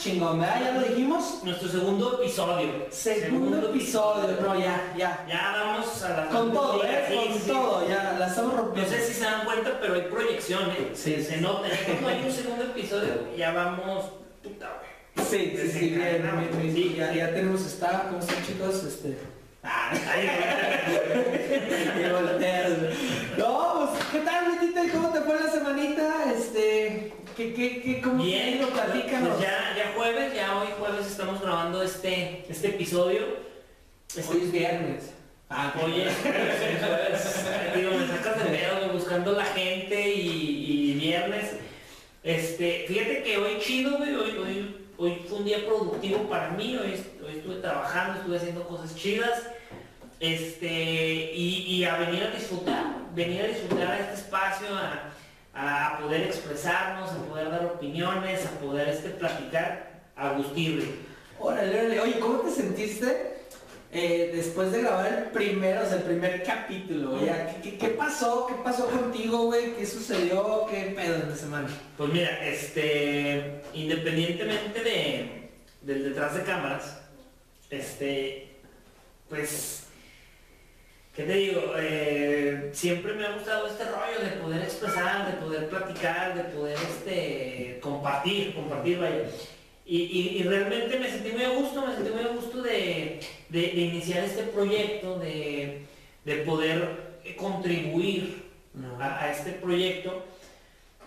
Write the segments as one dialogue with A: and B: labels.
A: chingón, ¿verdad? Ya lo dijimos.
B: Nuestro segundo episodio.
A: Segundo episodio, no, ya, ya.
B: Ya vamos a la
A: Con todo, ¿eh?
B: Sí,
A: Con
B: sí.
A: todo, ya la estamos
B: No
A: rompiendo.
B: sé si se dan cuenta, pero hay proyección, ¿eh?
A: Sí,
B: se
A: sí.
B: nota. Cuando hay un segundo episodio, ya vamos. Puta, güey.
A: Sí, sí, sí, bien, bien, bien.
B: Sí,
A: ya, ya tenemos esta, ¿cómo están chicos? Este.
B: Güey.
A: Qué volteas. No, pues, ¿qué tal, Betita? ¿Cómo te fue la semanita? Este, ¿qué, qué, qué, cómo
B: Bien,
A: ido? Platícanos.
B: pues ya, ya jueves, ya hoy jueves estamos grabando este, este episodio. Este-
A: Hoy es viernes. Ah,
B: Oye, jueves, digo, me sacas de güey, buscando la gente y, y viernes. Este, fíjate que hoy chido, güey, hoy, hoy, hoy fue un día productivo para mí, hoy, hoy estuve trabajando, estuve haciendo cosas chidas. Este, y, y a venir a disfrutar, venir a disfrutar este espacio, a, a poder expresarnos, a poder dar opiniones, a poder este, platicar a gustirle.
A: Órale, órale. Oye, ¿cómo te sentiste eh, después de grabar el primero, o sea, el primer capítulo? Ya, ¿Qué, qué, qué pasó? ¿Qué pasó contigo, güey? ¿Qué sucedió? ¿Qué pedo en la semana?
B: Pues mira, este, independientemente de, del detrás de cámaras, este, pues, ¿qué te digo? Eh, siempre me ha gustado este rollo de poder expresar, de poder platicar, de poder, este, compartir, compartir, vaya. Y, y- y realmente me sentí muy a gusto, me sentí muy a gusto de, de- de iniciar este proyecto, de, de poder contribuir a, a este proyecto.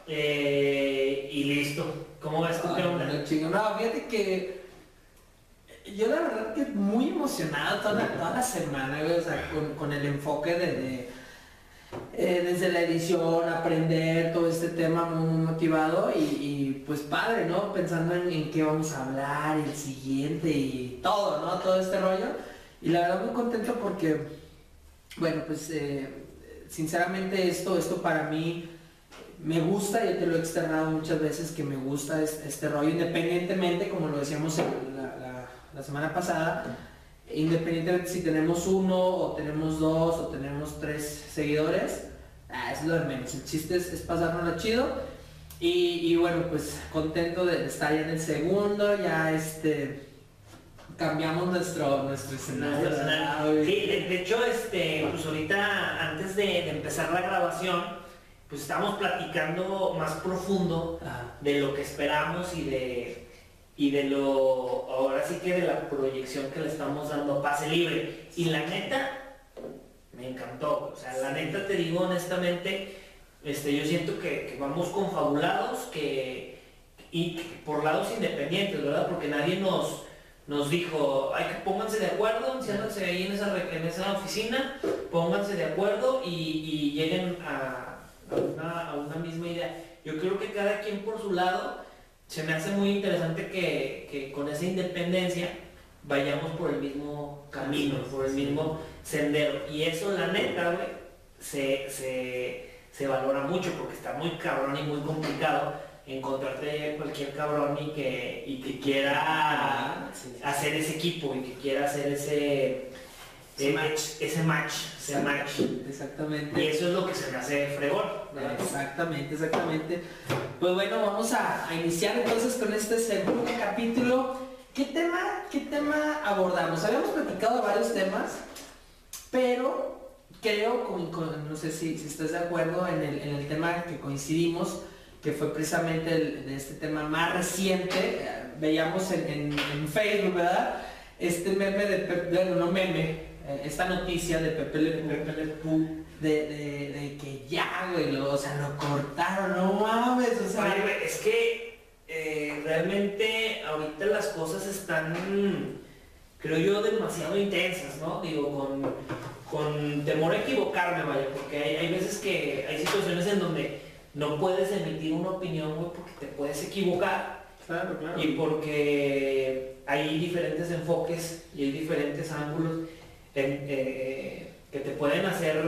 B: Eh, y listo. ¿Cómo ves tú qué onda?
A: No, fíjate que yo la verdad que muy emocionado toda la, toda la semana, o sea, con, el enfoque de, eh, desde la edición, aprender todo este tema muy, motivado y, pues padre, ¿no? Pensando en, qué vamos a hablar, el siguiente y todo, ¿no? Todo este rollo. Y la verdad muy contento porque, bueno, pues eh, sinceramente esto, esto para mí me gusta, yo te lo he externado muchas veces que me gusta es- este, rollo, independientemente, como lo decíamos en la, la- semana pasada, independientemente si tenemos uno o tenemos dos o tenemos tres seguidores, ah, es lo de menos. El chiste es, es pasárnoslo chido. Y, y bueno, pues contento de estar ya en el segundo, ya este cambiamos nuestro, nuestro escenario.
B: de, de hecho, este, pues ahorita antes de, de empezar la grabación, pues estábamos platicando más profundo de lo que esperamos y de y de lo ahora sí que de la proyección que le estamos dando pase libre. Y la neta me encantó. O sea la neta te digo honestamente este yo siento que, vamos confabulados que y por lados independientes verdad porque nadie nos nos dijo hay que pónganse de acuerdo siéntanse ahí en esa en esa oficina pónganse de acuerdo y, y lleguen a, a una, a una misma idea yo creo que cada quien por su lado se me hace muy interesante que, que con esa independencia vayamos por el mismo camino, por el mismo sendero. Y eso, la neta, güey, se, se, se valora mucho porque está muy cabrón y muy complicado encontrarte cualquier cabrón y que, y que quiera
A: Ah,
B: hacer ese equipo y que quiera hacer ese,
A: Ese
B: eh,
A: match.
B: ese match, ese match.
A: Exactamente.
B: Y eso es lo que se me hace fregón. ¿verdad?
A: Exactamente, exactamente. Pues bueno, vamos a, a iniciar entonces con este segundo capítulo. ¿Qué tema, qué tema abordamos? Habíamos platicado varios temas, pero creo, con- con- no sé si, si estás de acuerdo en el, en el tema que coincidimos, que fue precisamente el, de este tema más reciente. eh, Veíamos en, en- en Facebook, ¿verdad? Este meme de bueno, no meme, esta noticia de Pepe Le Pew, Pepe Le Pew, de, de, de que ya, güey, lo, o sea, lo cortaron, no mames, o sea,
B: Oye, es que eh, realmente ahorita las cosas están, creo yo, demasiado intensas, ¿no? Digo, con, con temor a equivocarme, vaya, porque hay, hay veces que hay situaciones en donde no puedes emitir una opinión, güey, porque te puedes equivocar
A: claro, claro.
B: y porque hay diferentes enfoques y hay diferentes ángulos eh, que te pueden hacer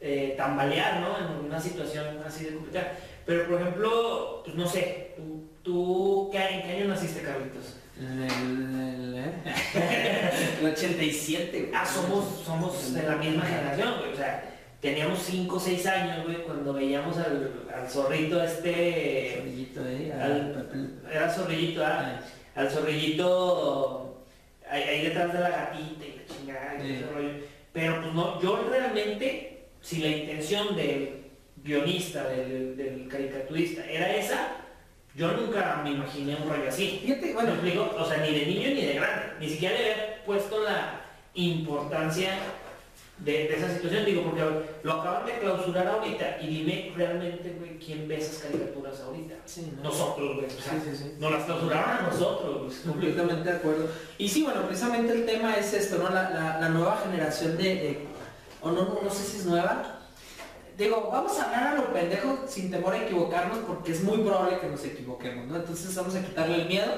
B: eh, tambalear, ¿no? En una situación así de complicada. Pero por ejemplo, pues no sé, tú, tú ¿qué, ¿en qué año naciste, Carlitos?
A: El, el, ¿eh? el 87.
B: Ah, somos, somos de la misma generación, güey. O sea, teníamos 5 o 6 años, güey, cuando veíamos al, al zorrito este...
A: Zorrillito, eh, al
B: Al- Era zorrillito, ah, al zorrillito ahí, ahí detrás de la gatita y la chingada y
A: Sí.
B: ese rollo. Pero pues no, yo realmente, si la intención del guionista, del, del caricaturista era esa, yo nunca me imaginé un rollo así.
A: Fíjate,
B: Bueno,
A: bueno,
B: explico, o sea, ni de niño ni de grande, ni siquiera le había puesto la importancia de, de esa situación, digo, porque lo acaban de clausurar ahorita y dime realmente, güey, quién ve esas caricaturas ahorita.
A: sí, ¿no?
B: Nosotros, güey, o sea,
A: Sí, sí, sí.
B: nos las clausuraron a nosotros.
A: Completamente de acuerdo. Y sí, bueno, precisamente el tema es esto, ¿no? La, la- la nueva generación de, de- o no, no, no sé si es nueva. Digo, vamos a hablar a lo pendejo sin temor a equivocarnos porque es muy probable que nos equivoquemos, ¿no? Entonces vamos a quitarle el miedo.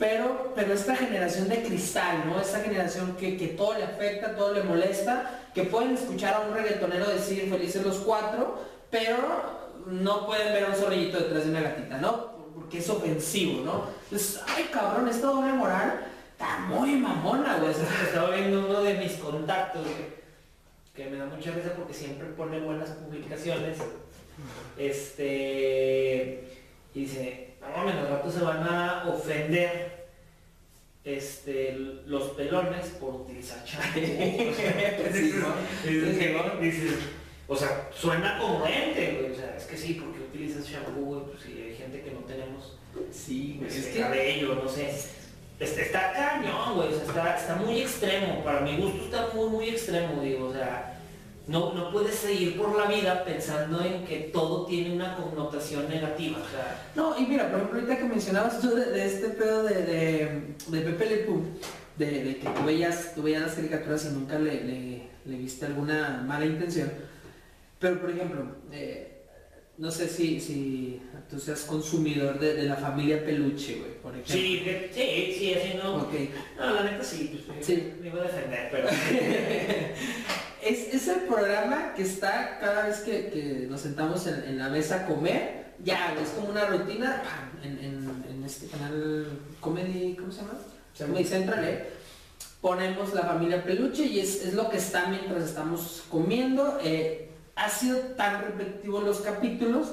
A: Pero, pero esta generación de cristal, ¿no? Esta generación que, que todo le afecta, todo le molesta, que pueden escuchar a un reggaetonero decir felices los cuatro, pero no pueden ver a un zorrillito detrás de una gatita, ¿no? Porque es ofensivo, ¿no? Entonces, ay cabrón, esta doble moral está muy mamona, güey.
B: Estaba viendo uno de mis contactos, que me da mucha risa porque siempre pone buenas publicaciones. Este. Y dice, no mames, al rato se van a ofender este, los pelones por utilizar champú. O sea, suena congruente, güey. O sea, es que sí, porque utilizas shampoo, güey, pues sí, hay gente que no tenemos
A: Sí, güey.
B: este,
A: Es que
B: cabello, no sé. Este, está cañón, güey, o sea, está, está muy extremo. Para mi gusto está muy, muy extremo, digo, o sea, no, no puedes seguir por la vida pensando en que todo tiene una connotación negativa,
A: No, y mira, por ejemplo, ahorita que mencionabas tú de, de este pedo de, de, de Pepe Le Pew, de, de que tú veías, tú veías las caricaturas y nunca le, le- le viste alguna mala intención. Pero, por ejemplo, eh, no sé si, si tú seas consumidor de, de la familia Peluche, güey, por ejemplo.
B: sí, sí, sí, así no.
A: Ok.
B: No, la neta sí, pues,
A: Sí.
B: me iba a defender, pero.
A: Es, es el programa que está cada vez que, que nos sentamos en, en la mesa a comer, ya, es como una rutina en, en- en este canal Comedy, ¿cómo se llama? Comedy Central, ¿eh? Ponemos la familia peluche y es, es lo que está mientras estamos comiendo. eh, ha sido tan repetitivo los capítulos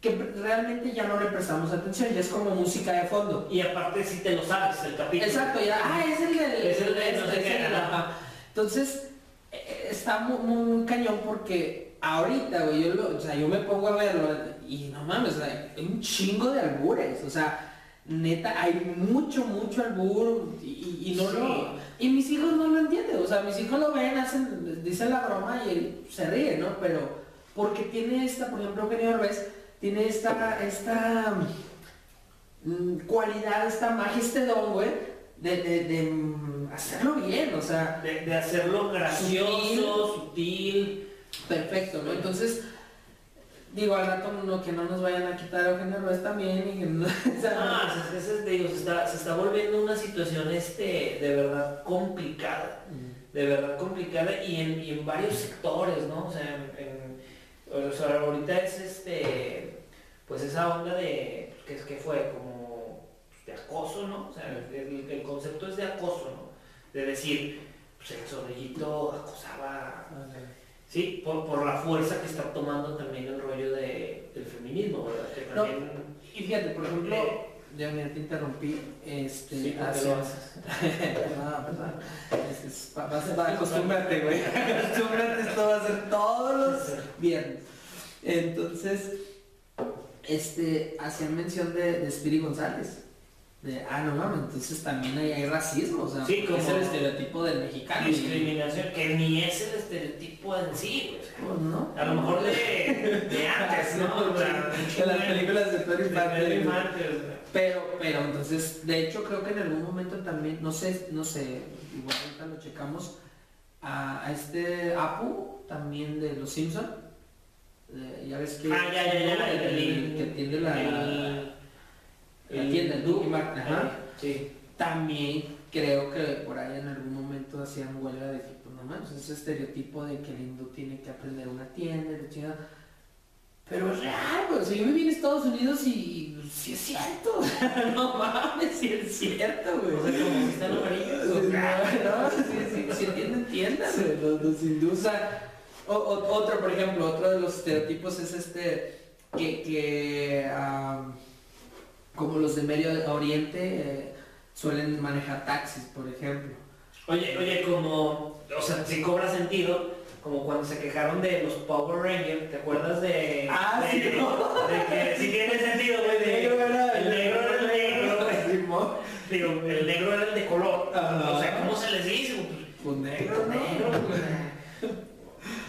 A: que realmente ya no le prestamos atención, ya es como música de fondo.
B: Y aparte si te lo sabes, el capítulo.
A: Exacto, ya, ah, es el del...
B: Es el de no sé qué.
A: Entonces, está muy, muy, muy cañón porque ahorita, güey, yo, lo- o sea, yo me pongo a verlo y no mames, o sea, hay un chingo de albures, o sea, neta, hay mucho, mucho albur y, y- y no
B: Sí.
A: lo... Y mis hijos no lo entienden, o sea, mis hijos lo ven, hacen, dicen la broma y se ríen, ¿no? Pero porque tiene esta, por ejemplo, Eugenio Derbez, tiene esta, esta mm, cualidad, esta magia, este don, güey, de, de- de, mm, hacerlo bien, o sea,
B: De, de hacerlo gracioso, sutil.
A: perfecto, ¿no? Entonces, digo, al rato no, que no nos vayan a quitar a Eugenio Derbez también y que no, o sea,
B: Ah, se, se- se- digo, se, está, se está volviendo una situación este, de verdad complicada.
A: Mm.
B: de verdad complicada y en, y en varios sectores, ¿no? O sea, en- en- o sea, ahorita es este, pues esa onda de, que es que fue como pues, de acoso, ¿no? O sea, el, el concepto es de acoso, ¿no? De decir, pues el zorrillito acosaba, sí, por, por la fuerza que está tomando también el rollo de, del feminismo, ¿verdad? Que
A: No,
B: también,
A: Y fíjate, por ejemplo, ya mira, te interrumpí, este,
B: sí, haces.
A: no, perdón, es, acostúmbrate, güey, acostúmbrate, esto va a ser todos los viernes. Entonces, este, hacían mención de, de Spiri González. De, ah, no mames, entonces también hay racismo, o sea,
B: Sí,
A: porque es
B: como-
A: el estereotipo del mexicano. y-
B: discriminación, que ni es el estereotipo en sí, o sea,
A: Pues, ¿no?
B: A lo mejor de, de antes, ¿no? O sea,
A: de las películas de
B: o sea.
A: Pero, pero entonces, de hecho creo que en algún momento también, no sé, no sé, igual ahorita lo checamos, a, a este Apu, también de Los Simpson, eh, ya ves que
B: Ah, ya, ya, ya,
A: el, el que tiene la, Duke Mark, ajá,
B: Sí.
A: también creo que por ahí en algún momento hacían huelga de que, pues no manches, ese estereotipo de que el hindú tiene que aprender una tienda, la chingada. Pero es real, güey, güey. O sea, yo viví en Estados Unidos y sí es cierto. no mames, sí es cierto, güey.
B: O sea, como si están amarillos.
A: No, si entienden, entiendan. Los, los o o- o- otro, por ejemplo, otro de los estereotipos es este, que, que como los de Medio Oriente eh, suelen manejar taxis, por ejemplo.
B: Oye, oye, como, o sea, sí cobra sentido, como cuando se quejaron de los Power Rangers, ¿te acuerdas de...
A: Ah,
B: de,
A: sí,
B: de, que sí tiene sentido, güey, de... El negro era el negro, güey.
A: Simón.
B: Digo, el negro era el de color. O sea, ¿cómo se les dice?
A: Pues negro, ¿no?
B: Negro, güey.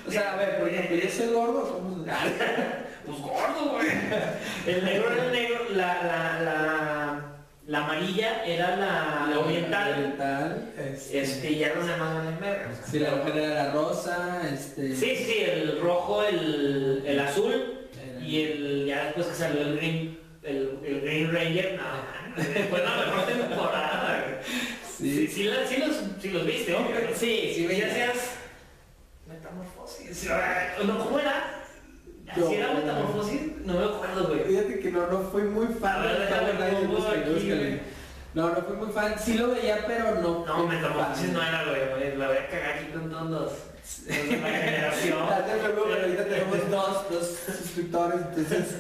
A: O sea, a ver, por ejemplo, soy gordo, ¿cómo se
B: Pues gordo, güey. El negro era el negro, la, la, la, la amarilla era la, la oriental.
A: oriental, este,
B: Este, y ya los demás valen verga. o sea,
A: Sí, la mujer era la rosa, este...
B: Sí, sí, el rojo, el, el azul
A: era-
B: y el ya después que salió el green, el, el Green Ranger, no, después la mejor temporada. Sí,
A: Sí,
B: sí, la- sí los, sí los viste. ¿no?
A: Sí, sí,
B: Ya hacías metamorfosis. No, ¿cómo era? ¿Así era metamorfosis? No me acuerdo, güey.
A: Fíjate que no, no fui muy fan. No, no fui muy fan. Sí lo veía, pero no.
B: No, metamorfosis no era, güey. La voy a cagar aquí con todos la generación.
A: Te preocupes, ahorita tenemos dos, dos suscriptores, entonces...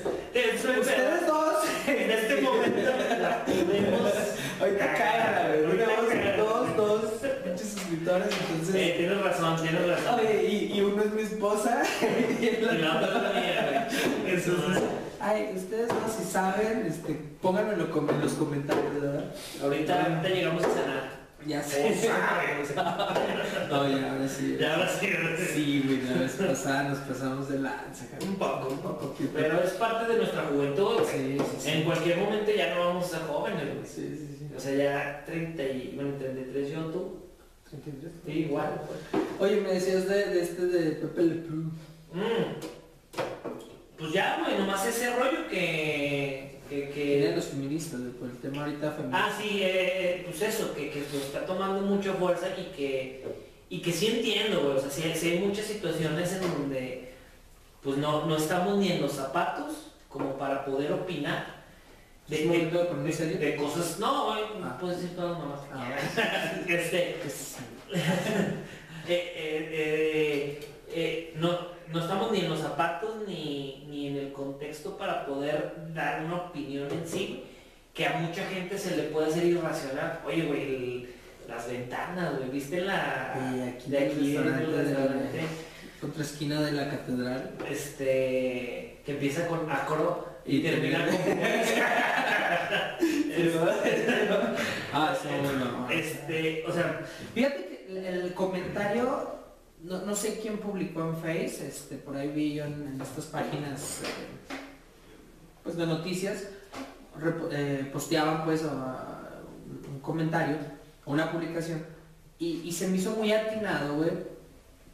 A: Ustedes dos,
B: En este momento la podemos.
A: ahorita cágala, güey.
B: Ahorita
A: Tenemos
B: cágala.
A: dos, dos entonces...
B: Eh, tienes razón, tienes razón.
A: Oye, y, y uno es mi esposa y el otro-
B: es la mía,
A: Entonces,
B: es.
A: ay, ustedes no si saben, este, pónganme en los com- en los comentarios, ¿verdad?
B: Ahorita, ahorita llegamos a cenar.
A: Ya
B: O
A: sé. No, ya, ahora sí.
B: Ya ahora sí.
A: Sí, güey, la vez pasada nos pasamos de lanza.
B: Un poco,
A: Un poco,
B: Pero es parte de nuestra juventud.
A: sí, sí.
B: En cualquier momento ya no vamos a ser jóvenes, güey.
A: Sí, sí, sí.
B: O sea, ya 30 y, bueno, 33 yo, tú.
A: 33.
B: Sí, igual.
A: Oye, me decías de, de este de Pepe Le Pew.
B: Mm. Pues ya, güey, nomás ese rollo que... que,
A: Que eran
B: que...
A: los feministas, por el tema ahorita feminista.
B: Ah, sí, eh, pues eso, que, que pues, está tomando mucha fuerza y que, y que sí entiendo, güey. O sea, sí, sí hay muchas situaciones en donde pues no, no estamos ni en los zapatos como para poder opinar.
A: ¿Es
B: De, cosas. No, güey,
A: Ah.
B: puedes decir todas mamás.
A: Ah,
B: este,
A: Pues,
B: eh, eh, eh, eh, no, no estamos ni en los zapatos ni, ni en el contexto para poder dar una opinión en sí que a mucha gente se le puede hacer irracional. Oye, güey, el- las ventanas, güey, ¿viste la
A: aquí
B: de
A: el
B: aquí en el
A: restaurante de-
B: restaurante?
A: otra esquina de la catedral.
B: Este, que empieza con acro y, termina con
A: ah, sí, bueno.
B: Este, o sea,
A: Fíjate que el, comentario, no, no sé quién publicó en Face, este, por ahí vi yo en, en estas páginas eh, pues de noticias, repo- eh, posteaban pues a- un, comentario, una publicación, y, y se me hizo muy atinado, güey,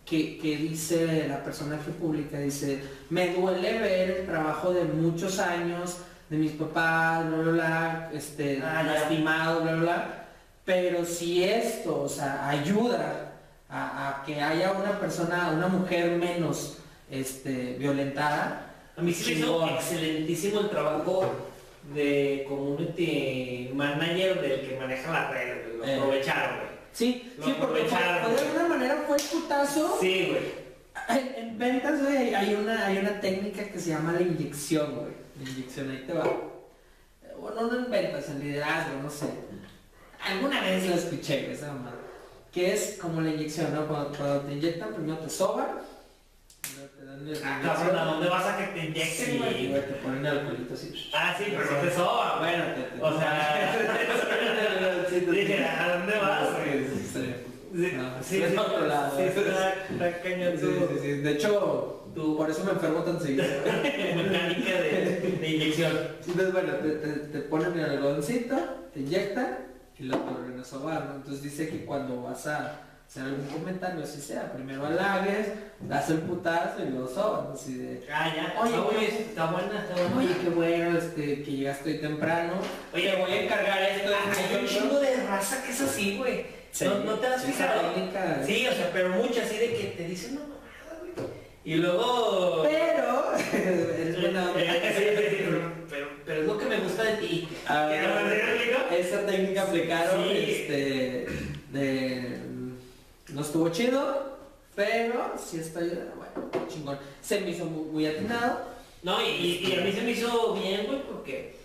A: que, que dice la persona que publica, dice, me duele ver el trabajo de muchos años de mis papás, bla, bla, bla, este,
B: Ah,
A: lastimado, bla, bla, bla, pero si esto, o sea, ayuda a, a que haya una persona, una mujer menos este, violentada,
B: a mí sí me hizo excelentísimo el trabajo de community manager del que maneja la red, lo
A: Eh.
B: aprovecharon.
A: Sí,
B: Lo
A: sí, porque fue- de alguna manera fue el putazo.
B: Sí, güey.
A: En, en ventas, güey, hay- una, hay una técnica que se llama la inyección, güey. La inyección, ahí te va. Bueno, no en ventas, en liderazgo, no sé. Alguna vez lo escuché, güey, esa mamada. Que es como la inyección, ¿no? Cuando, cuando te inyectan, primero te soban. luego te dan la
B: Ah, cabrón, ¿a dónde vas a que te inyecten,
A: Sí,
B: güey?
A: te ponen alcoholito así.
B: Ah, sí, pero no te soba.
A: Bueno, te, te-
B: O sea, dije, ¿a dónde vas,
A: Sí, sí, sí. Es otro lado.
B: sí, está, está cañón
A: Sí, sí. De hecho, por eso me enfermo tan seguido.
B: mecánica de, de inyección.
A: Entonces, bueno, te, te, te ponen el algodoncito, te inyectan y lo vuelven a sobar, ¿no? Entonces dice que cuando vas a hacer algún comentario, así sea. Primero halagues, das el putazo y luego sobas. Así de.
B: Ah,
A: oye,
B: oye, está buena, está buena.
A: Oye, qué bueno este, que llegaste hoy temprano.
B: Oye, voy a encargar esto. Hay un chingo de raza que es así, güey. No, no, te has fijado. Sí, o sea, pero muchas así de que te dicen no mamada, güey. Y luego.
A: Pero. es buena pero,
B: pero, es
A: lo
B: que me gusta de ti.
A: Ah, esa técnica aplicaron este, de no estuvo chido, pero sí estoy, bueno, chingón. Se me hizo muy, muy atinado.
B: No, y, y- a mí se me hizo bien, güey, porque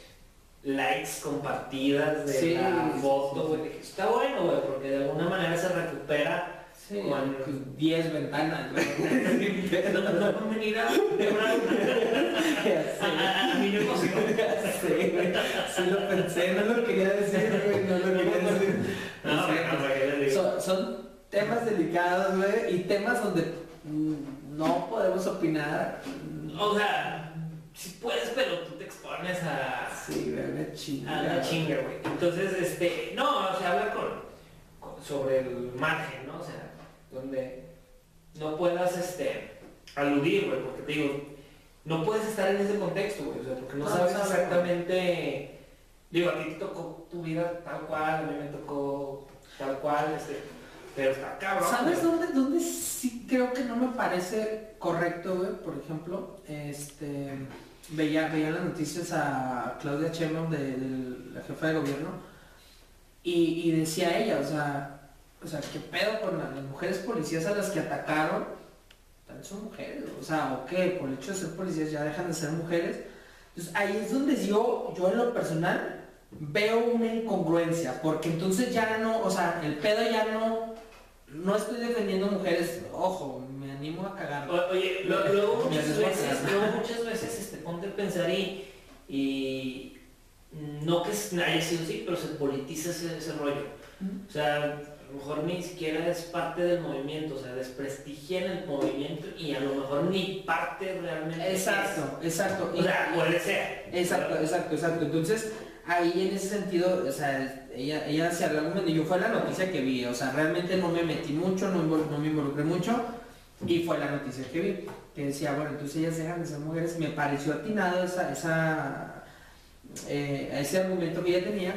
B: likes compartidas de
A: Sí,
B: la foto,
A: sí.
B: güey. Está bueno, güey, porque de alguna manera se recupera.
A: Pues, 10 ventanas, güey.
B: No, no a a.
A: Sí, lo pensé, no lo quería decir, güey, no lo quería decir.
B: No,
A: son temas delicados, güey, y temas donde mm, no podemos opinar.
B: O sea, si puedes, pero tú te expones a,
A: Sí, güey, una
B: a la chinga, güey. Entonces, este, no, se habla con, con- sobre el margen, ¿no? O sea, donde no puedas, este, aludir, güey, porque te digo, no puedes estar en ese contexto, güey, o sea, porque no
A: No,
B: sabes
A: no, no.
B: exactamente, digo, a ti te tocó tu vida tal cual, a mí me tocó tal cual, este, pero está cabrón.
A: ¿Sabes dónde, dónde sí creo que no me parece correcto, güey? Por ejemplo, este, veía, veía las noticias a Claudia Sheinbaum, de, de la jefa de gobierno, y, y decía ella, o sea, o sea, ¿qué pedo con la- las mujeres policías a las que atacaron? También son mujeres, o sea, ¿o qué? Por el hecho de ser policías ya dejan de ser mujeres. Entonces ahí es donde yo, yo en lo personal, veo una incongruencia, porque entonces ya no, o sea, el pedo ya no, no estoy defendiendo mujeres, ojo, me animo a cagarlo.
B: O- Oye, lo- luego muchas veces, luego muchas veces este, ponte a pensar y, y no que haya sido así, pero se politiza ese, ese rollo. O sea, a lo mejor ni siquiera es parte del movimiento, o sea, desprestigian el movimiento y a lo mejor ni parte realmente.
A: Exacto, exacto.
B: es. O sea, puede ser.
A: Exacto, exacto, exacto. Entonces, ahí en ese sentido, o sea, ella, ella el argumento, y yo fue la noticia que vi, o sea, realmente no me metí mucho, no, me involucré mucho, y fue la noticia que vi, que decía, bueno, entonces ellas dejan de ser mujeres, me pareció atinado esa, eh, ese argumento que ella tenía,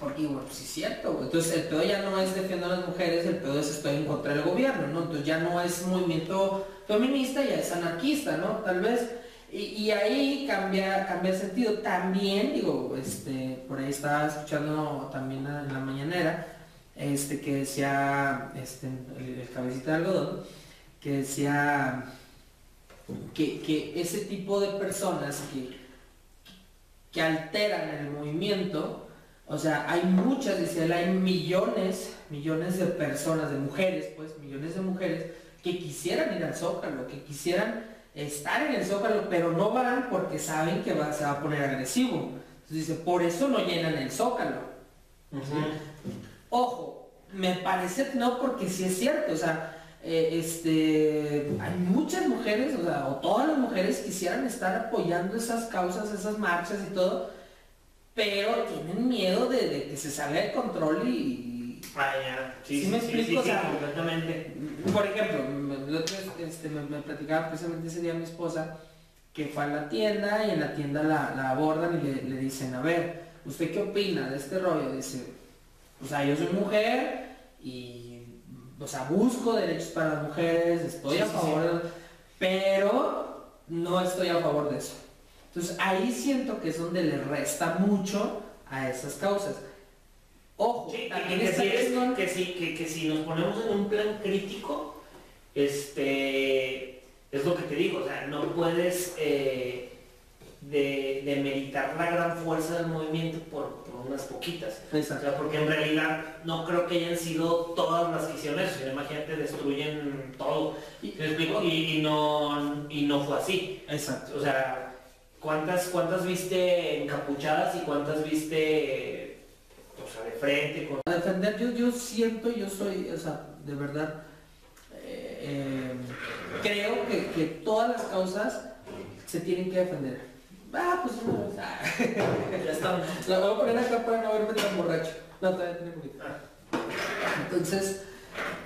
A: porque bueno, pues sí es cierto, entonces el pedo ya no es defiendo a las mujeres, el pedo es estoy en contra del gobierno, ¿no? Entonces ya no es movimiento feminista, ya es anarquista, ¿no? Tal vez, y, ahí cambia, cambia el sentido. También, digo, este, por ahí estaba escuchando también en la mañanera, este, que decía, este, el, el cabecita de algodón, que decía que, que ese tipo de personas que, que alteran el movimiento, o sea, hay muchas, dice él, hay millones, millones de personas, de mujeres, pues, millones de mujeres que quisieran ir al Zócalo, que quisieran estar en el Zócalo, pero no van porque saben que va- se va a poner agresivo. Entonces dice, por eso no llenan el Zócalo. Ojo, me parece no porque sí es cierto, o sea, eh, este, hay muchas mujeres, o sea, o todas las mujeres quisieran estar apoyando esas causas, esas marchas y todo, pero tienen miedo de, de que se salga de control y,
B: Ah, ya. Sí,
A: ¿Sí
B: sí,
A: me
B: sí,
A: explico?
B: sí,
A: O
B: sí,
A: sea,
B: completamente.
A: por ejemplo, me, el otro este, me, me platicaba precisamente ese día mi esposa que fue a la tienda y en la tienda la, la abordan y le, le dicen, a ver, ¿usted qué opina de este rollo? Dice, o sea, yo soy mujer y, o sea, busco derechos para las mujeres, estoy
B: Sí,
A: a
B: sí,
A: favor, de- pero no estoy a favor de eso. Entonces ahí siento que es donde le resta mucho a esas causas. Ojo,
B: Sí, que,
A: también
B: que,
A: está
B: si es-
A: chingón-
B: que si, que, que si nos ponemos en un plan crítico, este, es lo que te digo, o sea, no puedes eh, de, la gran fuerza del movimiento por, por unas poquitas. O
A: Exacto.
B: sea, porque en realidad no creo que hayan sido todas las que hicieron eso, sino imagínate, destruyen todo. ¿Sí me explico? Y, y no, y no fue así.
A: Exacto.
B: O sea, ¿cuántas, cuántas viste encapuchadas y cuántas viste o sea, de frente? Con...
A: A defender, yo, yo siento, yo soy, o sea, de verdad, eh, eh, creo que, que todas las causas se tienen que defender. Ah, pues una vez. ah.
B: Ya estamos.
A: La voy a poner acá para no verme tan borracho. No, todavía tiene poquito. Entonces,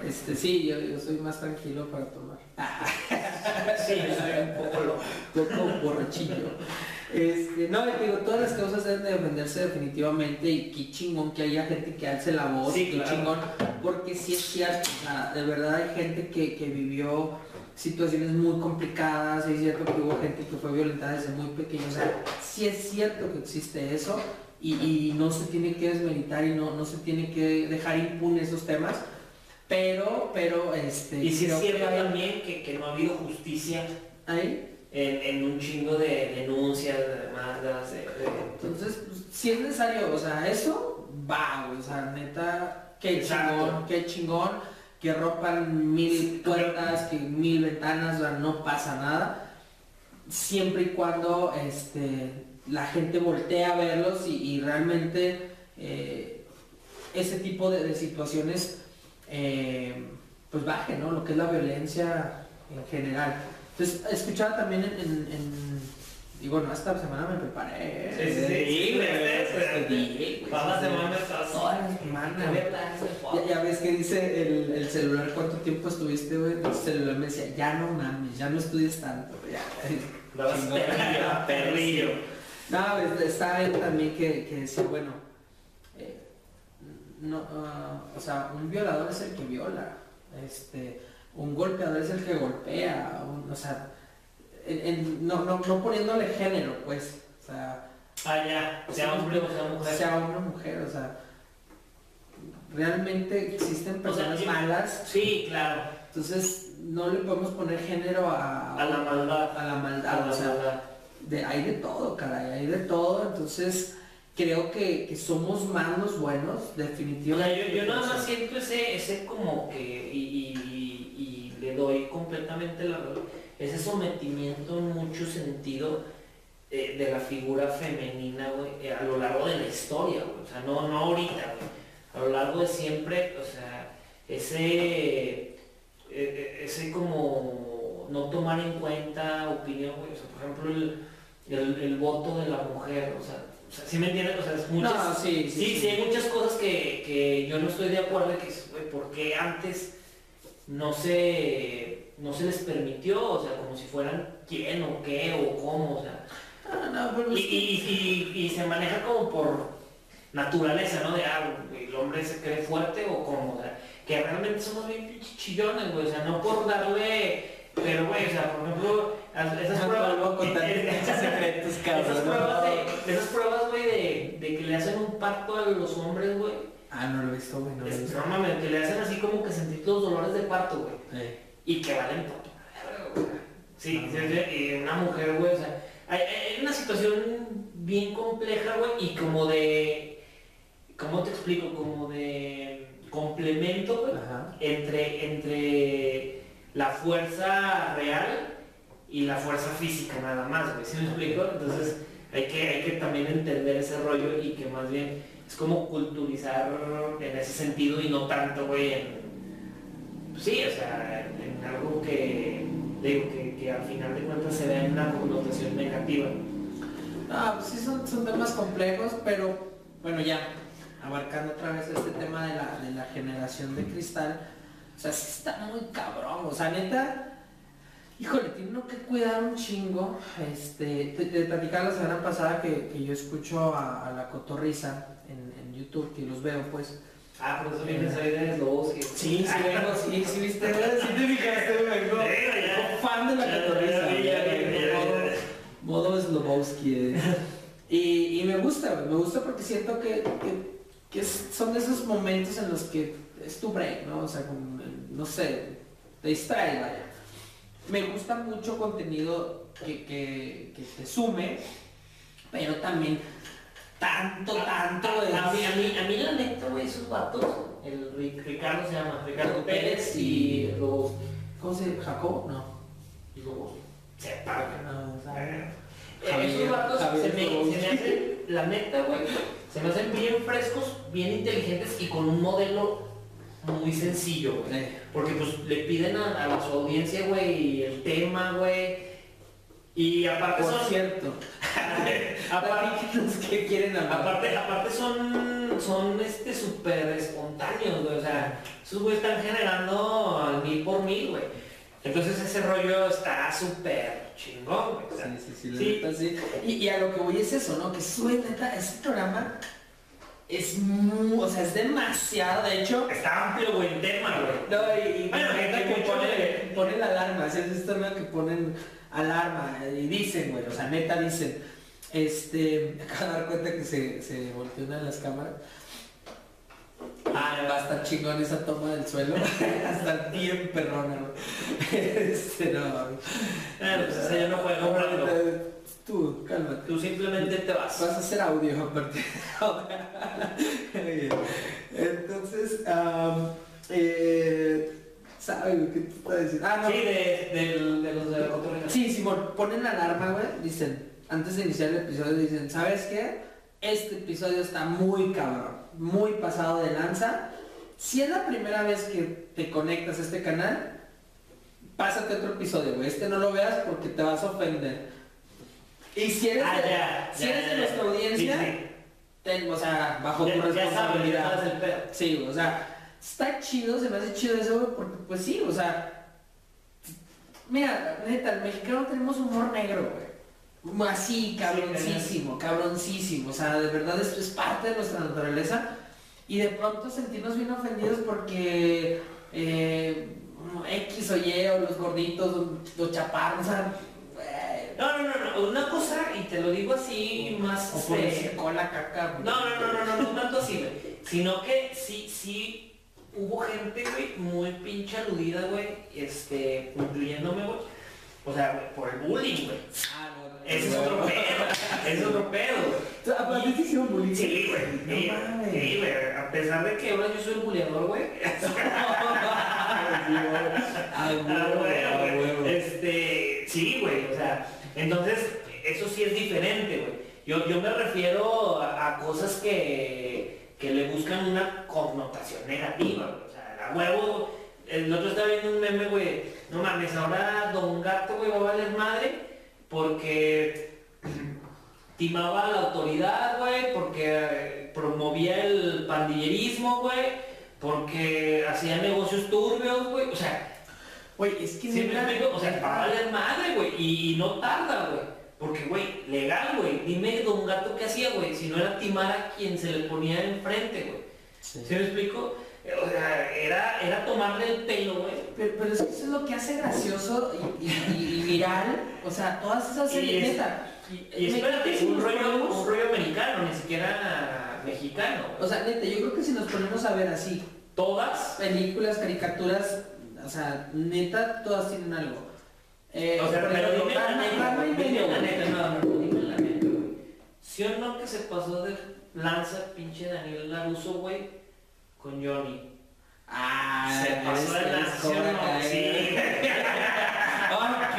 A: este, sí, yo, yo soy más tranquilo para tomar. Ah,
B: Sí, yo soy un poco loco.
A: poco borrachillo. Este, no, digo, todas las causas deben de defenderse definitivamente y qué chingón que haya gente que alce la voz,
B: Sí,
A: qué
B: claro.
A: chingón, porque sí es cierto, o sea, de verdad hay gente que, que vivió situaciones muy complicadas, es cierto que hubo gente que fue violentada desde muy pequeño, o sea, sí es cierto que existe eso y, no se tiene que desmeditar y no, no se tiene que dejar impune esos temas. Pero, pero, este...
B: Y si es cierto también que, que, no ha habido justicia
A: ahí
B: en, en un chingo de denuncias, de demandas, de,
A: Entonces, pues, si es necesario, o sea, eso va, o sea, neta, qué chingón, qué chingón, que rompan mil puertas, que mil ventanas, o sea, no pasa nada, siempre y cuando este, la gente voltea a verlos y, realmente eh, ese tipo de, situaciones eh, pues baje, ¿no? Lo que es la violencia en general. Entonces, escuchaba también en, en, y bueno, esta semana me preparé.
B: Sí, sí, sí. Semana Toda la semana.
A: Ya, ya ves que dice el, el, celular cuánto tiempo estuviste, güey. El celular me decía, ya no mames, ya no estudies tanto. Ya.
B: perrillo, perrillo.
A: No, está ahí también que, que decía, bueno, eh, no, uh, o sea, un violador es el que viola. Este, un golpeador es el que golpea, o sea, no, no, no, poniéndole género, pues, o sea...
B: Ah, ya, sea hombre o sea mujer.
A: Sea hombre o mujer, o sea, realmente existen personas malas.
B: Sí, claro.
A: Entonces, no le podemos poner género a...
B: A la maldad.
A: A la maldad, o sea, De, hay de todo, caray, hay de todo, entonces creo que, que somos malos buenos, definitivamente.
B: yo, yo, nada más siento ese, ese como que, doy completamente la ese sometimiento en mucho sentido eh, de la figura femenina, eh, a lo largo de la historia, o sea, no, no ahorita, a lo largo de siempre, o sea, ese, eh, ese como no tomar en cuenta opinión, o sea, por ejemplo, el, voto de la mujer, o sea, o ¿sí me entiendes? O sea, es muchas,
A: sí,
B: sí, sí, hay muchas cosas que, que, yo no estoy de acuerdo, que, porque antes no se, no se les permitió, o sea, como si fueran quién o qué o cómo, o sea.
A: Ah,
B: y, se maneja como por naturaleza, ¿no? De, ah, el hombre se cree fuerte o cómo, o sea, que realmente somos bien chillones, güey, o sea, no por darle, pero, güey, o sea, por ejemplo, esas pruebas...
A: esas secretos,
B: Esas pruebas, de, esas pruebas, güey, de, de que le hacen un pacto a los hombres, güey
A: Ah, no lo he visto, güey. No,
B: no mames, que le hacen así como que sentir los dolores de parto, güey. Y que valen todo. Sí, sí, y una mujer, güey, o sea, hay, hay, una situación bien compleja, güey, y como de, ¿cómo te explico? Como de complemento, güey, entre, entre la fuerza real y la fuerza física nada más, güey, ¿sí me explico? Entonces hay que, hay que también entender ese rollo y que más bien es como culturizar en ese sentido y no tanto, güey, en, pues sí, o sea, en, algo que, digo, que, al final de cuentas se ve en una connotación negativa.
A: Ah, pues sí, son, son temas complejos, pero bueno, ya, abarcando otra vez este tema de la, de la generación de cristal, o sea, sí está muy cabrón, o sea, neta, híjole, tiene uno que cuidar un chingo. Este, te, te platicaba la semana pasada que, que yo escucho a, a la cotorriza en, YouTube, que los veo pues.
B: Ah, por eso vienes ahí de los
A: Sí, sí, vengo, sí, sí, viste, sí te fijaste, vengo. fan de la cotorriza. Modo Slobowski. Y, y me gusta, me gusta porque siento que, que, que, son esos momentos en los que es tu break, ¿no? O sea, como, no sé, te distrae, vaya. Me gusta mucho contenido que, que, que te sume, pero también tanto, tanto.
B: A, mí, a, mí, a mí la neta, güey, esos vatos, el Ricardo se llama, Ricardo Pérez y los...
A: ¿Cómo se llama? ¿Jacob? No.
B: Los... Sepa, no, eh, esos vatos se, me, se me hacen, la neta, güey, se me hacen bien frescos, bien inteligentes y con un modelo muy sencillo, güey. Porque pues le piden a, a su audiencia, güey, el tema, güey y aparte
A: Por
B: son.
A: cierto.
B: aparte,
A: que quieren
B: Aparte, aparte son, son este súper espontáneos, güey. O sea, esos güey están generando mil por mil, güey. Entonces ese rollo está súper chingón, güey.
A: sí, sí, sí, sí. Y, y, a lo que voy es eso, ¿no? Que sube neta, ese programa es muy, o sea, es demasiado, de hecho.
B: Está amplio, güey, el tema, güey.
A: No, y, bueno, que, pone, pone, la alarma, ¿sí has visto, no? Que ponen alarma y dicen, güey, o sea, neta dicen, Este, me acabo de dar cuenta que se, se volteó una de las cámaras. Ah, va a estar chingón esa toma del suelo. va a estar bien perrona, güey. Este, no, mami.
B: Bueno, pues ya no rato.
A: Tú, cálmate.
B: Tú simplemente te vas.
A: Vas a hacer audio a partir de ahora. Entonces, am, eh, ¿sabes qué te puedo decir? Ah, no.
B: Sí, de, del- de los de la cotorrina.
A: Sí, Simón, ponen la alarma, güey. Dicen, antes de iniciar el episodio, dicen, ¿sabes qué? Este episodio está muy cabrón, muy pasado de lanza. Si es la primera vez que te conectas a este canal, pásate otro episodio, güey. Este no lo veas porque te vas a ofender. Y si eres,
B: Ah,
A: de,
B: ya,
A: si
B: ya,
A: eres de
B: ya.
A: nuestra audiencia,
B: Sí, sí.
A: ten- o sea, bajo tu responsabilidad.
B: sabes el pedo.
A: Sí, o sea, está chido, se me hace chido eso, porque pues sí, o sea, mira, neta, el mexicano tenemos humor negro, güey. Así, cabroncísimo, cabroncísimo, o sea, de verdad esto es parte de nuestra naturaleza y de pronto sentirnos bien ofendidos porque eh, X o Y o los gorditos los chaparros, o sea,
B: No, no, no, no, una cosa, y te lo digo así más...
A: o
B: este,
A: caca. güey.
B: No, no, no, no, no, no tanto así, güey. Sino que sí, sí hubo gente, güey, muy pinche aludida, güey, este, incluyéndome, güey. O sea, güey, por el bullying, güey.
A: Ah, no, no,
B: Ese es
A: no.
B: otro pedo, ese es otro pedo.
A: Ah, pero a ti te hicieron bullying.
B: Sí, güey.
A: No
B: Sí, güey. A pesar de que ahora yo soy el buleador, güey.
A: Ah,
B: Ah, bueno,
A: ah,
B: güey. Este, sí, güey, o sea, entonces eso sí es diferente, güey. Yo, yo me refiero a, cosas que, que le buscan una connotación negativa, güey. O sea, a huevo, el otro estaba viendo un meme, güey, no mames, ahora Don Gato, güey, va a valer madre porque timaba a la autoridad, güey, porque eh, promovía el pandillerismo, güey, porque hacía negocios turbios, güey, o sea,
A: Güey, es que
B: Sí, me explico, o sea, va a valer madre, güey, y, y no tarda, güey. Porque, güey, legal, güey. Dime Don Gato qué hacía, güey, si no era timar a quien se le ponía enfrente, güey.
A: Sí.
B: ¿Sí me explico? O sea, era, era tomarle el pelo, güey.
A: Pero, pero es que eso es lo que hace gracioso y, y- y viral. O sea, todas esas series,
B: es-. Y espérate, un rollo, un rollo americano, ni siquiera mexicano.
A: O sea, neta, yo creo que si nos ponemos a ver así,
B: Todas,
A: películas, caricaturas, o sea, neta, todas tienen algo. Eh,
B: o sea, pero
A: ejemplo,
B: dime la neta, dime
A: medio,
B: la neta, no, no, dime la neta, güey. ¿Sí o no que se pasó de lanza pinche Daniel Laruso, güey, con Johnny?
A: Ah,
B: Se pasó de lanza, ¿sí o no? Sí.
A: Ok.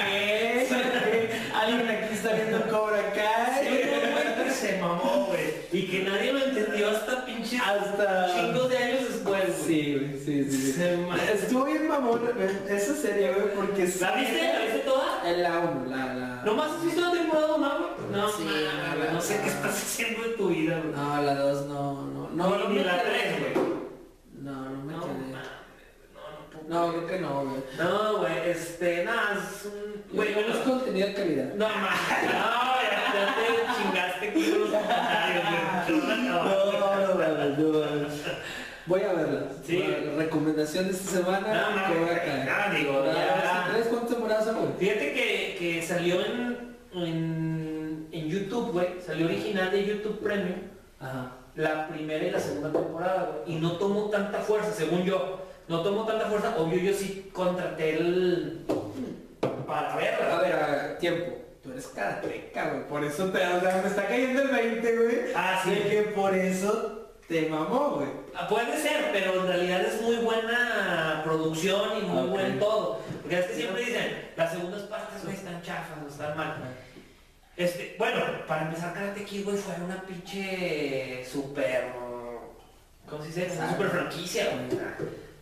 A: Alguien aquí está viendo Cobra Kai.
B: Sí, no, güey, que se mamó, güey. Y que nadie lo entendió hasta pinche
A: Hasta-
B: chingos de años después, güey.
A: Sí, güey, sí, sí, sí.
B: Se ma-
A: Estuvo bien mamón eh, esa serie, güey, porque...
B: ¿La viste? ¿La viste toda?
A: En la 1, la... la...
B: ¿Nomás has visto la temporada una, güey? No,
A: Sí,
B: mames,
A: la-
B: no sé qué estás haciendo de tu vida, güey.
A: No, la 2 no, no, no,
B: No,
A: no
B: ni
A: me
B: la
A: quedé.
B: tres, güey.
A: No, no me
B: No,
A: quedé.
B: no, no,
A: No, creo que no, güey.
B: No, güey, este, nada, es un...
A: Güey,
B: Güey,
A: no es contenido de calidad.
B: no, mames, no, ya, ya te chingaste aquí con los comentarios, güey.
A: No, no, mames, no, mames. Voy a verla.
B: Sí.
A: La recomendación de esta semana,
B: No, no,
A: Cobra Kai.
B: nada, digo, ya...
A: ¿Tres cuántas temporadas son, güey?
B: Fíjate que, que salió en, en, en YouTube, güey, salió original de YouTube Premium,
A: Ajá.
B: la primera y la segunda temporada, güey, y no tomó tanta fuerza, según yo, no tomó tanta fuerza, obvio yo sí contraté el... para verla.
A: A ver, a ver, tiempo. Tú eres karateca, güey. Por eso te, o sea, me está cayendo el 20, güey.
B: Ah, sí.
A: De que por eso te mamó, güey.
B: Ah, Puede ser, pero en realidad es muy buena producción y muy buen todo. Porque es que siempre dicen, las segundas partes, güey, están chafas o están mal. Este, bueno, para empezar, Karate Kid, güey, fue una pinche super... ¿Cómo se dice? Una super franquicia, güey.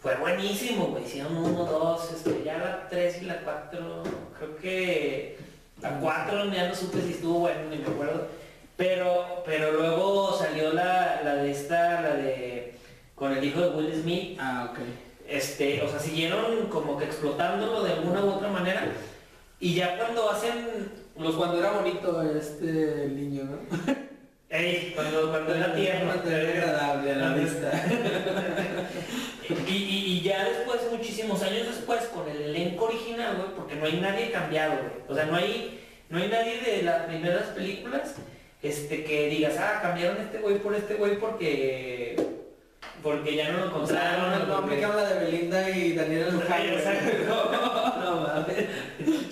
B: Fue buenísimo, güey. Hicieron uno, dos, este, ya la tres y la cuatro, creo que la cuatro ya no supe si estuvo bueno, ni me acuerdo. Pero, pero luego salió la, la de esta, la de con el hijo de Will Smith.
A: Ah, ok.
B: Este, o sea, siguieron como que explotándolo de alguna u otra manera. Y ya cuando hacen los
A: Cuando era bonito este niño, ¿no?
B: Ey, cuando, cuando era tierno.
A: Cuando era agradable a la vista.
B: Y, y- y ya después, muchísimos años después, con el elenco original, güey, porque no hay nadie cambiado, güey. O sea, no hay, no hay nadie de las primeras películas. Este, que digas, ah, cambiaron este güey por este güey porque porque ya no lo encontraron.
A: no, no,
B: porque-
A: aplica la de Belinda y Daniela Luján.
B: Exacto.
A: No mames.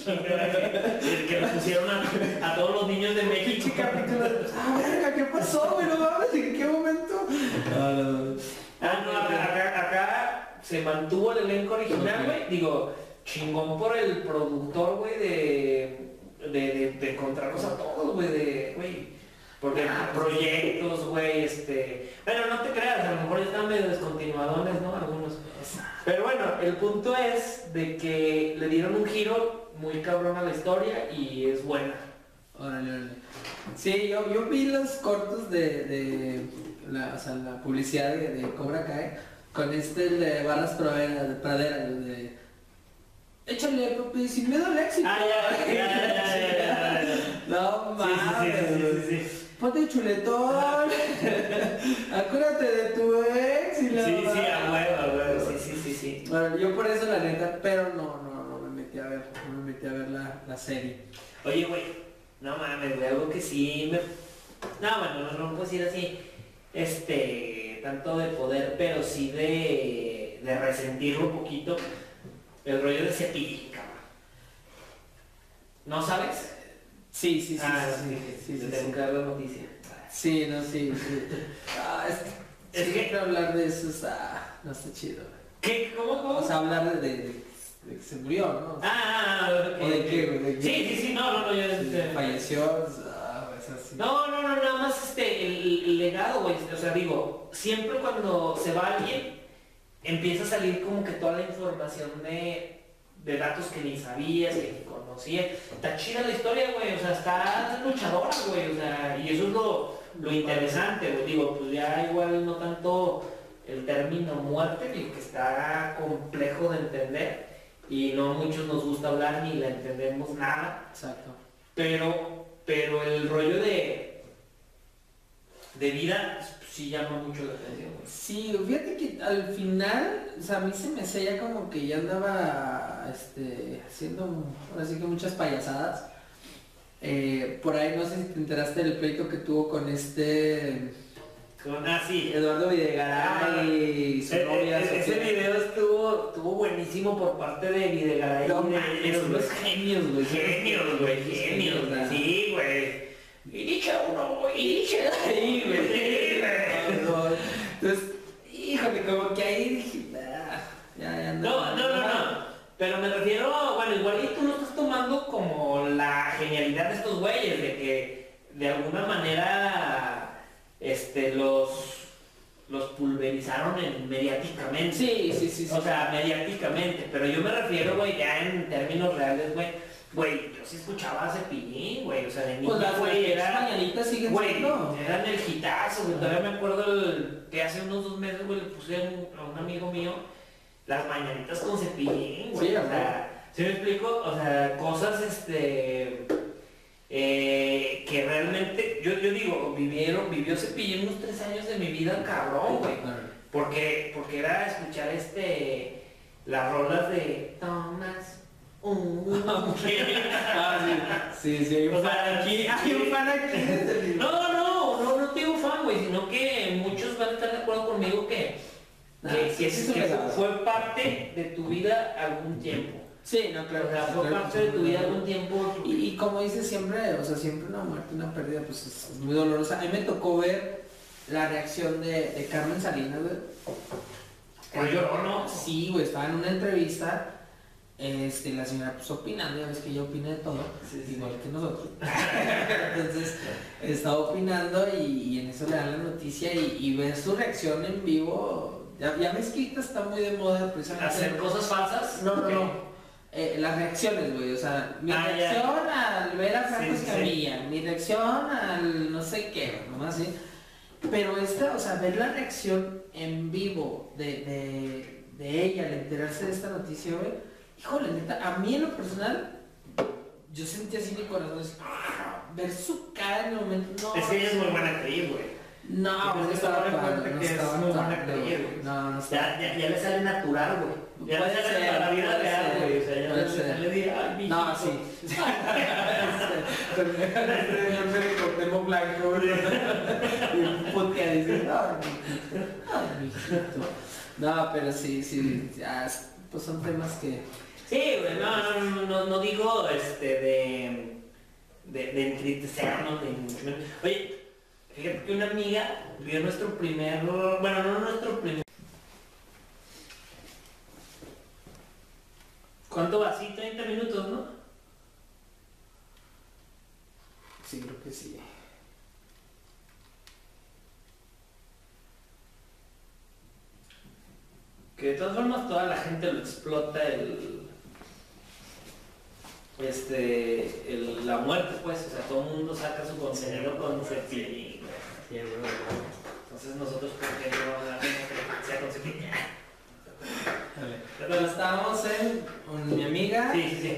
B: El que le pusieron a, a todos los niños de México.
A: Capítulo. Ah, verga, ¿qué pasó, güey? No mames, ¿en qué momento? No, no, no.
B: Ah, no, acá, acá- acá se mantuvo el elenco original, güey. Digo, chingón por el productor, güey, de, de, de, de encontrarnos a todos, güey, de, güey. Porque proyectos, güey, este... Bueno, no te creas, a lo mejor ya están medio descontinuadones, ¿no? Algunos. Pero bueno, el punto es de que le dieron un giro muy cabrón a la historia y es buena.
A: Órale, órale. Sí, yo, yo vi los cortos de, de la, o sea, la publicidad de, de Cobra Kai con este de Barras Pradera, de Pradera, de Échale, papi, sin miedo al éxito.
B: Ah, ya, ya, ya, ya, ya, ya, ya.
A: No
B: sí,
A: mames.
B: sí, sí, sí, sí.
A: Ponte chuletón. Acuérdate de tu ex y la
B: Sí, sí, a huevo, a huevo, sí, sí, sí, sí.
A: Bueno, yo por eso la neta, pero no, no, no me metí a ver, no me metí a ver la, la serie.
B: Oye, güey, no mames, güey, algo que sí me... No, bueno, no, no puedo decir así, este, tanto de poder, pero sí de, de resentirlo un poquito, el rollo de cepillín, cabrón. ¿No sabes?
A: Sí, sí, sí,
B: ah,
A: sí, sí, sí, sí,
B: la noticia.
A: Sí, no, sí, sí. Ah, es que
B: Es que-
A: hablar de eso es, ah, no está chido.
B: ¿Qué? ¿Cómo, cómo?
A: O sea, hablar de, de- de- que se murió, ¿no?
B: ah, ok,
A: ¿O de
B: ok.
A: qué? ¿De qué?
B: Sí, sí, sí, no, no, no, yo...
A: Sí,
B: este,
A: falleció, ah, es así.
B: No, no, no, nada más este, el, el legado, güey. O sea, digo, siempre cuando se va alguien, empieza a salir como que toda la información de, de datos que ni sabías, que ni conocías. Está chida la historia, güey. O sea, está luchadora, güey. O sea, y eso es lo, lo interesante, güey. Digo, pues ya igual no tanto el término muerte, que está complejo de entender. Y no a muchos nos gusta hablar ni la entendemos nada.
A: Exacto.
B: Pero, pero el rollo de, de vida sí llama mucho la atención. güey.
A: Sí, fíjate que al final, o sea, a mí se me hacía ya como que ya andaba este, haciendo ahora sí que muchas payasadas. Eh, por ahí no sé si te enteraste del pleito que tuvo con este
B: Con, ah, sí.
A: Eduardo Videgaray y su
B: Eh,
A: novia.
B: eh, ese video estuvo, estuvo buenísimo por parte de Videgaray.
A: No
B: y de-
A: mames,
B: de-
A: son los genios, güey.
B: Genios, güey, genios. Sí, güey. Y dice uno, y dice ahí, güey. Sí, güey.
A: No, no. Entonces, híjole, como que ahí dije, "Ah, ya, ya
B: No, no, no, no. Pero me refiero, bueno, igual y tú lo estás tomando como la genialidad de estos güeyes, de que de alguna manera este, los, los pulverizaron en- mediáticamente.
A: Sí, sí, sí, sí.
B: O sea, mediáticamente, pero yo me refiero, güey, ya en términos reales, güey. Güey, yo sí escuchaba a Cepillín, güey, o sea, de niño,
A: Pues las
B: güey, era...
A: mañanitas siguen
B: Güey,
A: siendo.
B: eran el hitazo, güey. Todavía me acuerdo el- que hace unos dos meses, güey, le puse a un, a un amigo mío las mañanitas con cepillín, güey.
A: Sí,
B: o sea, ¿sí me explico? O sea, cosas, este, eh, que realmente, yo, yo digo, vivieron, vivió cepillín unos tres años de mi vida, cabrón, güey. Porque, porque era escuchar, este, las rolas de
A: Ah, sí. Sí, sí, hay un
B: O
A: fan
B: sea,
A: aquí. Hay un fan aquí.
B: No, no, no, no te digo fan, güey, sino que muchos van a estar de acuerdo conmigo que,
A: Ah,
B: que,
A: sí,
B: que-
A: sí,
B: que fue parte de tu vida algún tiempo.
A: Sí, no,
B: O
A: claro.
B: sea,
A: sí,
B: fue
A: claro,
B: parte de tu vida algún tiempo.
A: Y, y como dices siempre, o sea, siempre una muerte, una pérdida, pues es, muy dolorosa. A mí me tocó ver la reacción de, de Carmen Salinas, güey.
B: Pues ¿no?
A: Sí, güey, estaba en una entrevista, este, la señora pues opinando, ya ves que ella opina de todo,
B: Sí, sí.
A: igual que nosotros. Entonces, estaba opinando y, y en eso le dan la noticia y, y ver su reacción en vivo, ya, ya ves que ahorita está muy de moda precisamente.
B: Hacer cosas falsas.
A: No, no, no. Eh, las reacciones, güey. O sea, mi
B: Ah, ya.
A: reacción al ver a Franco
B: sí.
A: Escamilla, mi reacción al no sé qué, nomás así. Pero esta, o sea, ver la reacción en vivo de, de, de ella al enterarse de esta noticia, güey. Híjole, neta, a mí en lo personal, yo sentí así mi corazón, así, ¡ah! ver su cara en el momento. No,
B: Es que ella es muy buena actriz, güey.
A: No, no estaba no
B: es
A: estaba
B: muy buena actriz,
A: güey. No, no estaba.
B: Ya, ya, ya le sale natural, güey. Ya le sale para la vida real, güey. O sea, ya
A: puede ser.
B: le diga, ay,
A: No,
B: mijito.
A: sí. Con- Cuauhtémoc Blanco, güey. y putea, dice, no, no. No, pero sí, sí, ya, pues son temas que...
B: Sí, güey, no, no, no, no, digo este de, de, de entristecernos, de. Oye, fíjate que una amiga vio nuestro primer, bueno, no nuestro primer. ¿Cuánto va? Sí, 30 minutos, ¿no?
A: Sí, creo que sí.
B: Que de todas formas toda la gente lo explota el. Este. El, la muerte, pues. O sea, todo el mundo saca su contenido con cepillín. Entonces nosotros, ¿por qué no vamos a dar que sea con cepillín?
A: Pero estábamos en un- mi amiga.
B: Sí, sí, sí.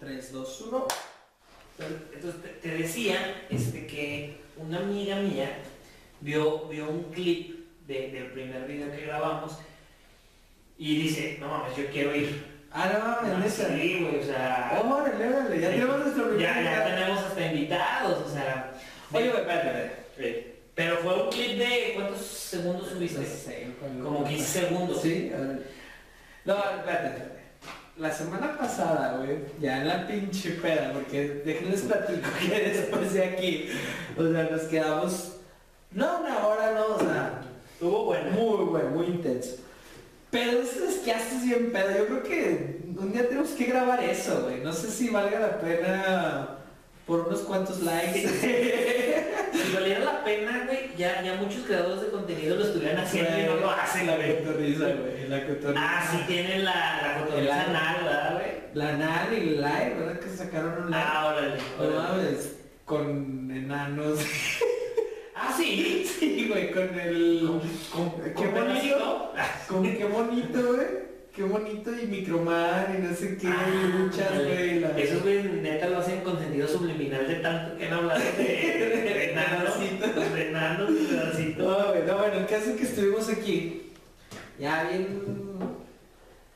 A: 3, 2, 1.
B: Entonces te, te decía este, que una amiga mía vio, vio un clip de- del primer video que grabamos y dice, no mames, yo quiero ir.
A: Ah, no mames, neta.
B: Sí, güey, o sea,
A: Órale, órale, ya tenemos nuestro primer
B: ya, tenemos hasta invitados, o sea.
A: Oye, güey, espérate, espérate.
B: Pero fue un clip de ¿cuántos segundos subiste?
A: No sé.
B: Como 15 segundos.
A: Sí, a ver. No, espérate, espérate. La semana pasada, güey, ya en la pinche peda, porque déjenles platico que después de aquí, o sea, nos quedamos, no una hora, no, o sea,
B: Estuvo bueno.
A: muy bueno, muy intenso. Pero eso es que haces bien pedo, yo creo que un día tenemos que grabar eso, güey, no sé si valga la pena por unos cuantos likes.
B: Si valiera la pena, güey, ya, ya muchos creadores de contenido lo estuvieran haciendo y no lo hacen,
A: la
B: güey.
A: cotorriza, güey, la cotorriza.
B: Ah, sí tienen la, la cotorriza anal, ¿verdad, güey?
A: La NAN y el live, ¿verdad? Que sacaron un live.
B: Ah, órale.
A: No mames, con enanos.
B: Ah, sí.
A: Sí, güey, con el.
B: Con,
A: Qué
B: con
A: bonito.
B: pedacito.
A: Con qué bonito, güey. Qué bonito y microman y no sé qué, y luchas, güey. la-
B: Eso, güey, neta lo hacen con sentido subliminal de tanto que han hablado de, de enanos, de.
A: No, güey, no, bueno, el caso es que estuvimos aquí. Ya bien.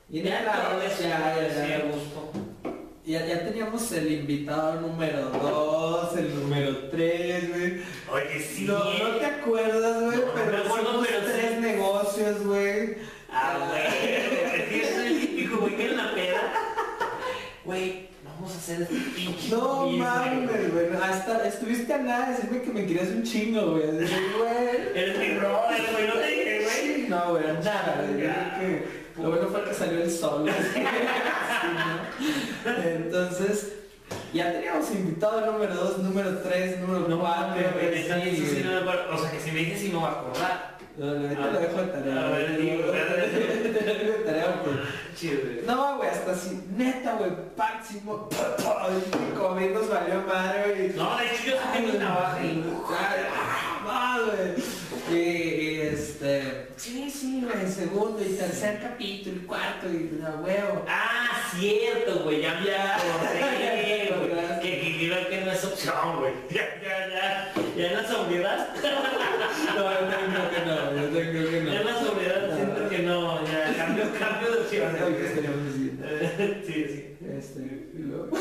A: Bien
B: Ya,
A: ya, ya, ya.
B: a gusto.
A: Ya, ya teníamos el invitado número 2, el número 3, güey.
B: Oye, sí.
A: No, no te acuerdas, güey,
B: No, no
A: pero hicimos
B: pero
A: tres
B: sí.
A: negocios, güey.
B: Ah, güey. Yo soy el típico güey que en la peda. Güey, vamos a hacer este pinche
A: No mames, güey. Hasta estuviste a nada de decirme que me querías un chingo, güey.
B: Eres mi brother, güey, no te dije, güey.
A: No, güey, nada, güey. Lo bueno fue que salió el sol. ¿no? Entonces, ya teníamos invitado número 2, número 3, número
B: No
A: 4,
B: mames, güey, neta,
A: sí,
B: eso sí
A: güey.
B: no me acuerdo. O sea, que si me dices sí me voy a acordar.
A: No, ahorita lo dejo de tarea.
B: A ver, digo.
A: No, güey, hasta así, neta, güey, máximo, bien nos valió madre, güey.
B: No, de hecho yo saqué mi navaja y...
A: Ah, güey. Sí, sí, güey, segundo y tercer capítulo y cuarto y la huevo.
B: Ah, cierto, güey, ya me
A: Ya.
B: Que, que creo que no es opción, güey. Ya, ya, ya. Ya la sobriedad.
A: No, yo creo que no, yo creo que
B: Ya
A: no.
B: la sobriedad
A: No.
B: siento que no. Ya, cambio, cambio de opción. Sí, sí.
A: Este, y luego-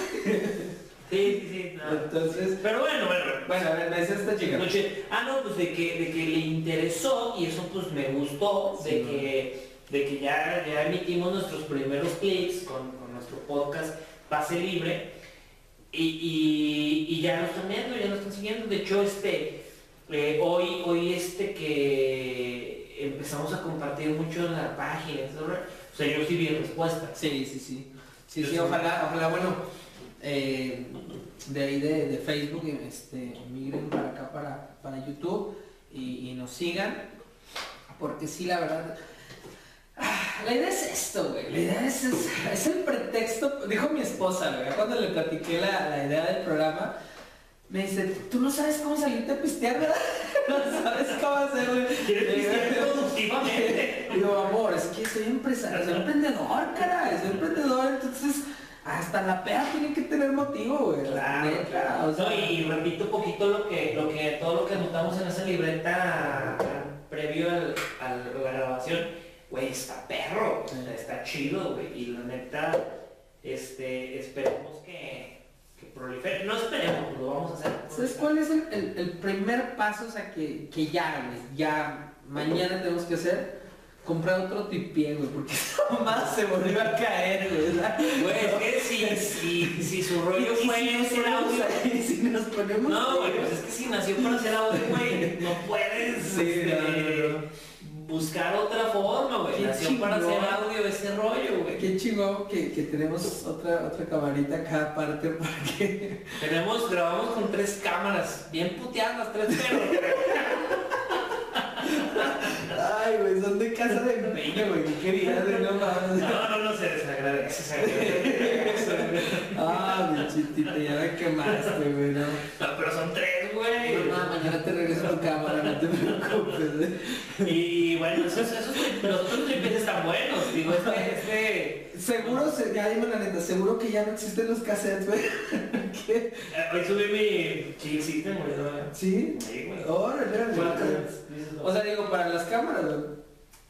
B: Sí, sí, no.
A: Entonces,
B: Pero bueno, bueno.
A: bueno, a ver, me dice esta chica.
B: Noche- Ah, no, pues de que, de que le interesó y eso pues me gustó, de, que, de que ya, ya emitimos nuestros primeros clips con, con nuestro podcast Pase Libre y, y, y ya lo están viendo, ya lo están siguiendo. De hecho, este, eh, hoy, hoy este que empezamos a compartir mucho en la página, etcétera, o sea, yo sí vi respuesta.
A: Sí, sí, sí. Sí,
B: Yo
A: sí, ojalá, ojalá, bueno, eh, de ahí de, de Facebook, este, migren para acá, para, para YouTube y, y nos sigan, porque sí, la verdad, ah, la idea es esto, güey, la idea es, es, es el pretexto, dijo mi esposa, güey, cuando le platiqué la, la idea del programa, me dice, tú no sabes cómo salirte a pistear, ¿verdad? No sabes cómo hacerlo.
B: ¿Quieres pistear productivamente?
A: Digo, amor, es que soy empresario, soy emprendedor, cara, soy emprendedor, entonces hasta la peda tiene que tener motivo, güey. la
B: Claro,
A: neta,
B: claro.
A: o sea,
B: No, y, repito un poquito lo que, lo que, todo lo que anotamos en esa libreta previo al, al- a la grabación, güey, está perro, está chido, güey, y la neta, este, esperemos que, que prolifere. No esperemos, lo vamos a hacer.
A: ¿Sabes cuál es el, el- el primer paso? O sea, que, que ya, güey, ya mañana tenemos que hacer. Comprar otro tipié, güey, porque mamá se volvió a caer, güey.
B: Güey, es que si, si, si su rollo
A: y
B: fue
A: si ponemos
B: audio.
A: ahí, si nos ponemos
B: No, güey, pues es que si nació para hacer audio, güey, no puedes
A: Sí,
B: este,
A: no, no, no.
B: buscar otra forma, güey. Nació para hacer audio ese rollo, güey.
A: Qué chingón que, que tenemos otra, otra camarita cada parte para que...
B: Tenemos, grabamos con tres cámaras, bien puteadas las tres perros.
A: Ay, güey, son de casa de empeño, güey. ¿Qué querías? No.
B: No, no, no se desagradece, se.
A: Ah, mi chitita, ya me quemaste, güey, no.
B: No, pero son tres.
A: Mañana te regreso tu cámara, no te preocupes.
B: Y bueno, esos, esos, los otros tripies están buenos. Digo, este, este.
A: Seguro, se- ya dime la neta, seguro que ya no existen los cassettes, güey. ¿Qué?
B: eh, Hoy subí mi. Sí, existen, güey.
A: ¿Sí?
B: Sí, güey.
A: Órale, órale.
B: ¿Cuál
A: órale. O sea, digo, para las cámaras, güey.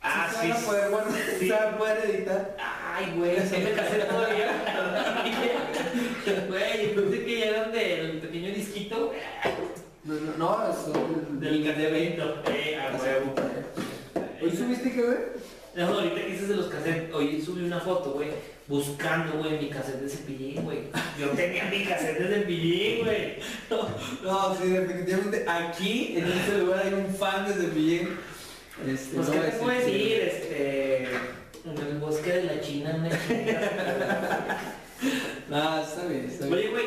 B: Ah,
A: se
B: sí.
A: van a poder, bueno,
B: sí.
A: se van a poder editar.
B: Ay, güey, se me casé todavía. Güey, pensé que ya eran del pequeño disquito, güey.
A: No, no, no, eso.
B: Del casevento. Eh, a huevo.
A: ¿Hoy subiste qué, güey?
B: No, ahorita que dices de los cassettes, hoy subí una foto, güey, buscando, güey, mi cassette de cepillín, güey. Yo tenía mi cassette de cepillín, güey.
A: No, sí, definitivamente aquí, en este lugar, hay un fan de Cepillín. Este,
B: Pues,
A: no
B: ¿qué te puedo decir? Este. En el bosque de la China, una chinga.
A: No, está bien, está bien.
B: Oye, güey,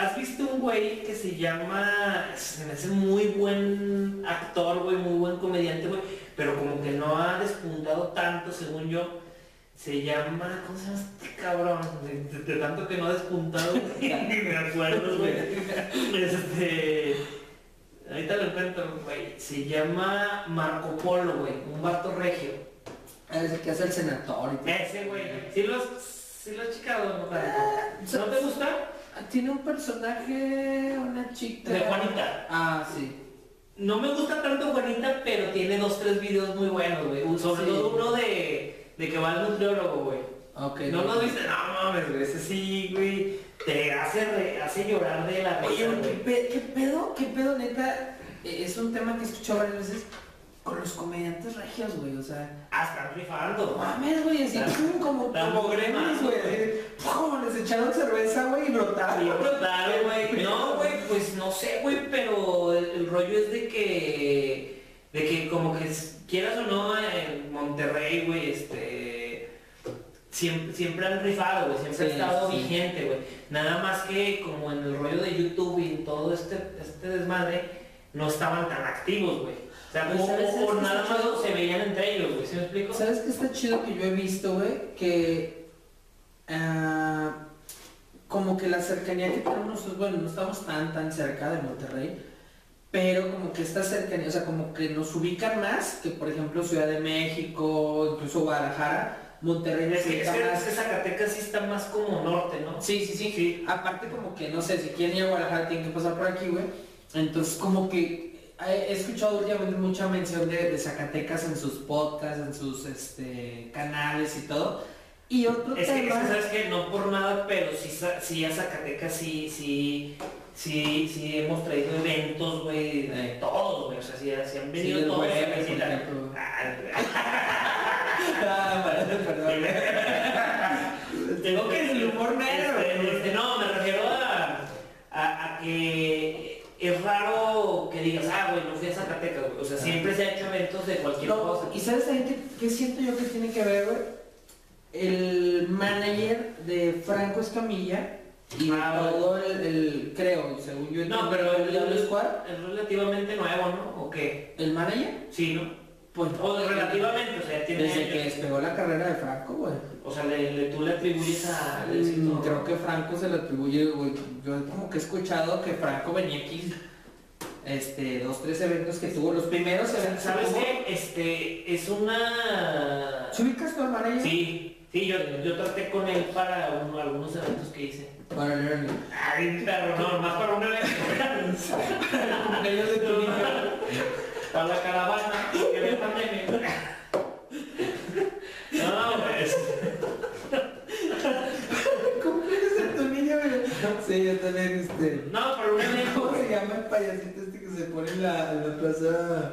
B: ¿has visto un güey que se llama. Se me hace muy buen actor, güey, muy buen comediante, güey, pero como que no ha despuntado tanto, según yo. Se llama. ¿Cómo se llama este cabrón? De, de- de tanto que no ha despuntado, güey, me acuerdo, güey. Este. Ahorita lo encuentro, güey. Se llama Marco Polo, güey, un vato regio.
A: Ah, Es el que hace el senador y todo.
B: Ese, güey. ¿Sí lo has, sí lo has checado, no,
A: Ah,
B: ¿No te gusta?
A: Tiene un personaje, una chica.
B: De Juanita.
A: Ah, sí.
B: No me gusta tanto Juanita, pero tiene dos, tres videos muy buenos, güey. Sobre
A: Sí.
B: todo uno de, de que va al nutriólogo, güey.
A: Ok.
B: No lo viste, no mames, güey. Ese sí, güey. Te hace, re- hace llorar de la
A: Oye,
B: risa,
A: ¿qué,
B: güey.
A: pe- qué pedo? ¿Qué pedo, neta? Eh, Es un tema que he escuchado varias veces con los comediantes regios, güey. O sea,
B: Ah, están
A: no
B: rifando.
A: mames, güey, así pum, como, como
B: mal,
A: güey. pum, Les echaron cerveza, güey, y brotaron.
B: Y brutal, güey. No, güey, pues no sé, güey, pero el, el rollo es de que, de que como que quieras o no, en Monterrey, güey, este, siempre, siempre han rifado, güey, siempre
A: Sí,
B: ha estado
A: sí.
B: vigente, güey. Nada más que como en el rollo de YouTube y en todo este, este desmadre, no estaban tan activos, güey. O sea,
A: Pues,
B: o,
A: ¿sabes?
B: o- nada más se veían entre ellos, güey, ¿sí me explico?
A: ¿Sabes qué está chido que yo he visto, güey? Que ah, como que la cercanía que tenemos nosotros, bueno, no estamos tan tan cerca de Monterrey, pero como que esta cercanía, o sea, como que nos ubican más que por ejemplo Ciudad de México, incluso Guadalajara, Monterrey
B: Es que, es que- es
A: más.
B: que Zacatecas sí está más como norte, ¿no?
A: Sí, sí, sí, Aparte como que, no sé, si quieren ir a Guadalajara tienen que pasar por aquí, güey. Entonces como que he escuchado últimamente mucha mención de, de Zacatecas en sus podcasts, en sus este, canales y todo. Y otro
B: Es que, es
A: tema...
B: que, sabes que no por nada, pero sí, sí a Zacatecas sí, sí, sí, sí hemos traído eventos, güey, de todos, güey. O sea, sí, sí han
A: Sí,
B: venido
A: el
B: todos
A: por ejemplo.
B: Ah,
A: Ah, perdón, perdón.
B: Tengo que
A: el humor negro.
B: Este, este, no, me refiero a, a, a que es raro que digas, ah, güey, no fui a Zacatecas, güey. O sea, siempre se ha hecho eventos de cualquier
A: No,
B: cosa.
A: ¿Y sabes también qué, qué siento yo que tiene que ver, güey? El manager de Franco Escamilla y
B: Ah,
A: todo el, el- creo, según yo
B: No, pero
A: el
B: el, es relativamente nuevo, ¿no? ¿O qué?
A: el manager,
B: Sí, ¿no?
A: pues
B: O relativamente, o sea, tiene
A: desde
B: años.
A: que despegó la carrera de Franco, güey.
B: O sea, le, le- tú le atribuyes a...
A: Mm. Creo que Franco se le atribuye, güey. Yo como que he escuchado que Franco venía aquí, este, dos, tres eventos que tuvo, los primeros eventos.
B: ¿Sabes qué? Este, es una...
A: ¿Se ubicas tu manager?
B: Sí, sí, yo, yo traté con él para uno- algunos eventos que hice.
A: Para.
B: Ay, perro, no, más para un evento.
A: Cumpleaños de tu niño.
B: para la caravana, que había pandemia. Este, no,
A: pero un ejemplo. ¿Cómo se llama el payasito este que se pone en la, en plaza,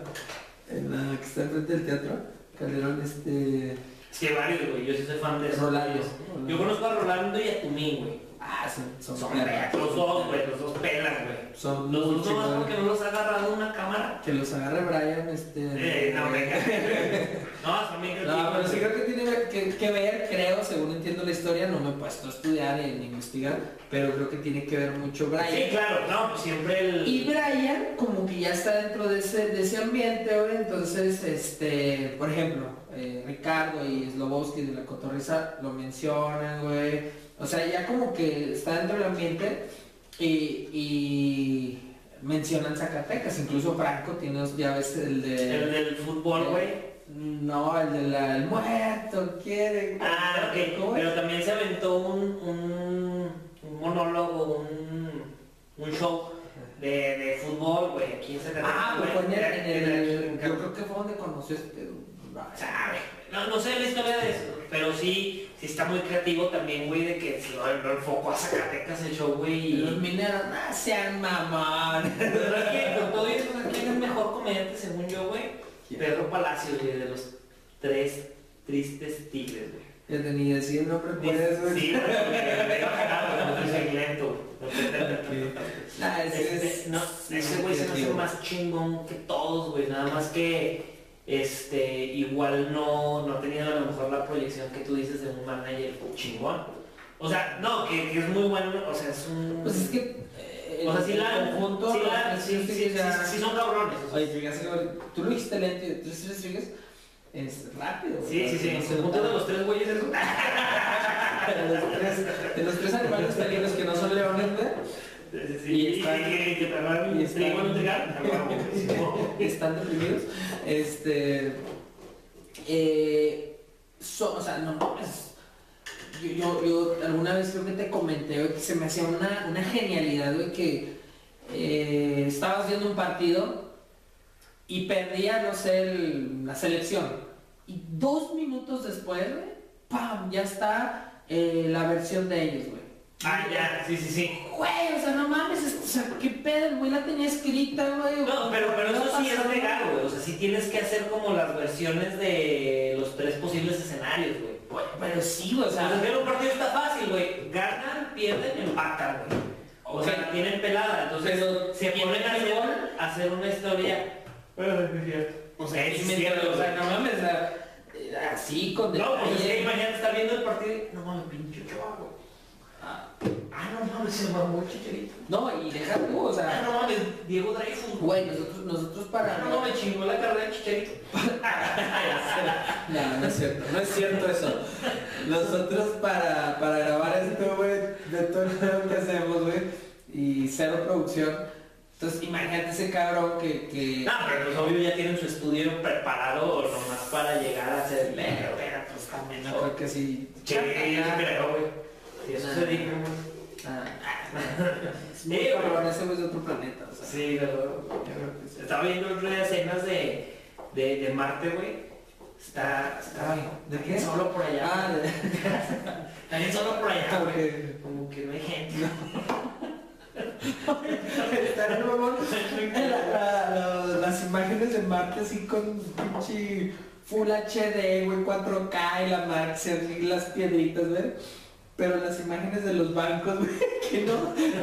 A: en la que está enfrente del teatro? Calderón, este.
B: Es que varios, güey, yo sí soy fan de.
A: Rolando,
B: Yo conozco a Rolando y a Tumín, güey.
A: Ah, son, son,
B: son los dos, güey, los dos pelas, güey.
A: Son
B: los dos nomás porque no los ha agarrado una cámara.
A: Que los agarre Brian, este.
B: Eh, no, venga. No, también creo
A: No, pero sí creo que tiene que, que ver, creo, según entiendo la historia, no me he puesto a estudiar ni investigar, pero creo que tiene que ver mucho Brian.
B: Sí, claro, no, pues siempre el...
A: Y Brian como que ya está dentro de ese, de ese ambiente, güey, entonces, este, por ejemplo, eh, Ricardo y Slobowski de la Cotorriza lo mencionan, güey, o sea, ya como que está dentro del ambiente y, y mencionan Zacatecas, incluso Franco tiene, ya ves, el de...
B: El del fútbol, güey.
A: No, el del el muerto, quiere...
B: Ah, ok.
A: ¿Cómo?
B: Pero también se aventó un, un, un monólogo, un, un show de, de fútbol, güey, aquí en Zacatecas.
A: Ah, pues en el, en el- yo creo que fue donde conoció este...
B: sabe. No, no sé la historia de eso, pero sí, sí está muy creativo también, güey, de que si lo, enfocó a Zacatecas el show, güey.
A: Y los mineros, no sean mamón.
B: Pero es que con todo eso, ¿quién es mejor comediante según yo, güey?
A: ¿Quién?
B: Pedro Palacios, güey, de los tres tristes tigres, güey.
A: Ya tenía decir nombre puedes, güey.
B: Sí, güey,
A: ese
B: güey se me hace más chingón que todos, güey. Nada más que este igual no, no ha tenido a lo mejor la proyección que tú dices de un manager chingón. O sea, no, que, que es muy bueno, o sea, es un.
A: Pues es que... eh,
B: o sea,
A: el
B: la.
A: conjunto, los
B: la- sí,
A: Rodríguez ya-
B: sí son cabrones.
A: Oye, fíjate, güey, tú lo dijiste lento y tres Rodríguez es rápido.
B: Sí, sí, sí.
A: no se
B: conjunto de los tres güeyes es.
A: de los tres, de los tres animales felinos que no son leones,
B: Sí, sí,
A: Y están- y están- están deprimidos. Este. Eh, so- o sea, no mames. Yo, yo, yo alguna vez creo que te comenté güey, que se me hacía una, una genialidad, güey, que eh, estabas viendo un partido y perdía, no sé, el- la selección. Y dos minutos después, güey, ¡pam! Ya está eh, la versión de ellos, güey.
B: Ah, ya, sí, sí, sí.
A: Güey, o sea, no mames, es- o sea, qué pedo, güey la tenía escrita, güey.
B: No, pero, pero
A: ¿qué
B: eso sí es legal, güey. O sea, sí tienes que hacer como las versiones de los tres posibles escenarios, güey.
A: Pero sí, güey, o
B: sea,
A: sea,
B: hacer un partido está fácil, güey. Ganan, pierden, empatan, güey. O sea, la tienen pelada. Entonces,
A: Pero
B: se
A: ¿quién
B: ponen a hacer,
A: gol?
B: a hacer una historia. O sea, es cierto,
A: o sea, no mames, o sea, eh, así con
B: No, pues es que imagínate estar viendo el partido y, no mames, pinche chavo.
A: Ah,
B: Ah, no mames, se mamó el chicharito.
A: No, y deja tú, o
B: Ah,
A: sea,
B: no mames, Diego Dreyfus.
A: güey, nosotros, nosotros para...
B: Ah, no, me chingó la carrera de chicharito.
A: No, no es cierto, no es cierto eso. Nosotros para, para grabar esto, güey, de todo lo que hacemos, güey, y cero producción. Entonces, imagínate ese cabrón que... que...
B: No, pero pues obvio ya tienen su estudio preparado nomás para llegar a hacer
A: Pero, pero, pues también, no creo que sí.
B: Sí, yo sí creo, güey. Sí, eso se dijo, güey.
A: Ah,
B: Sí, güey.
A: cabrón, ese güey es de otro planeta, o sea.
B: Sí. Estaba viendo otro día escenas de, de, de Marte, güey. Está, está
A: Ay, ¿de qué?
B: solo por allá.
A: Ah, de...
B: Alguien solo por allá, güey. Como que no hay gente.
A: Mamón. La- la- la- las imágenes de Marte así con pinche Full HD, güey, 4K y la Max, y las piedritas, güey. Pero las imágenes de los bancos, güey, que no,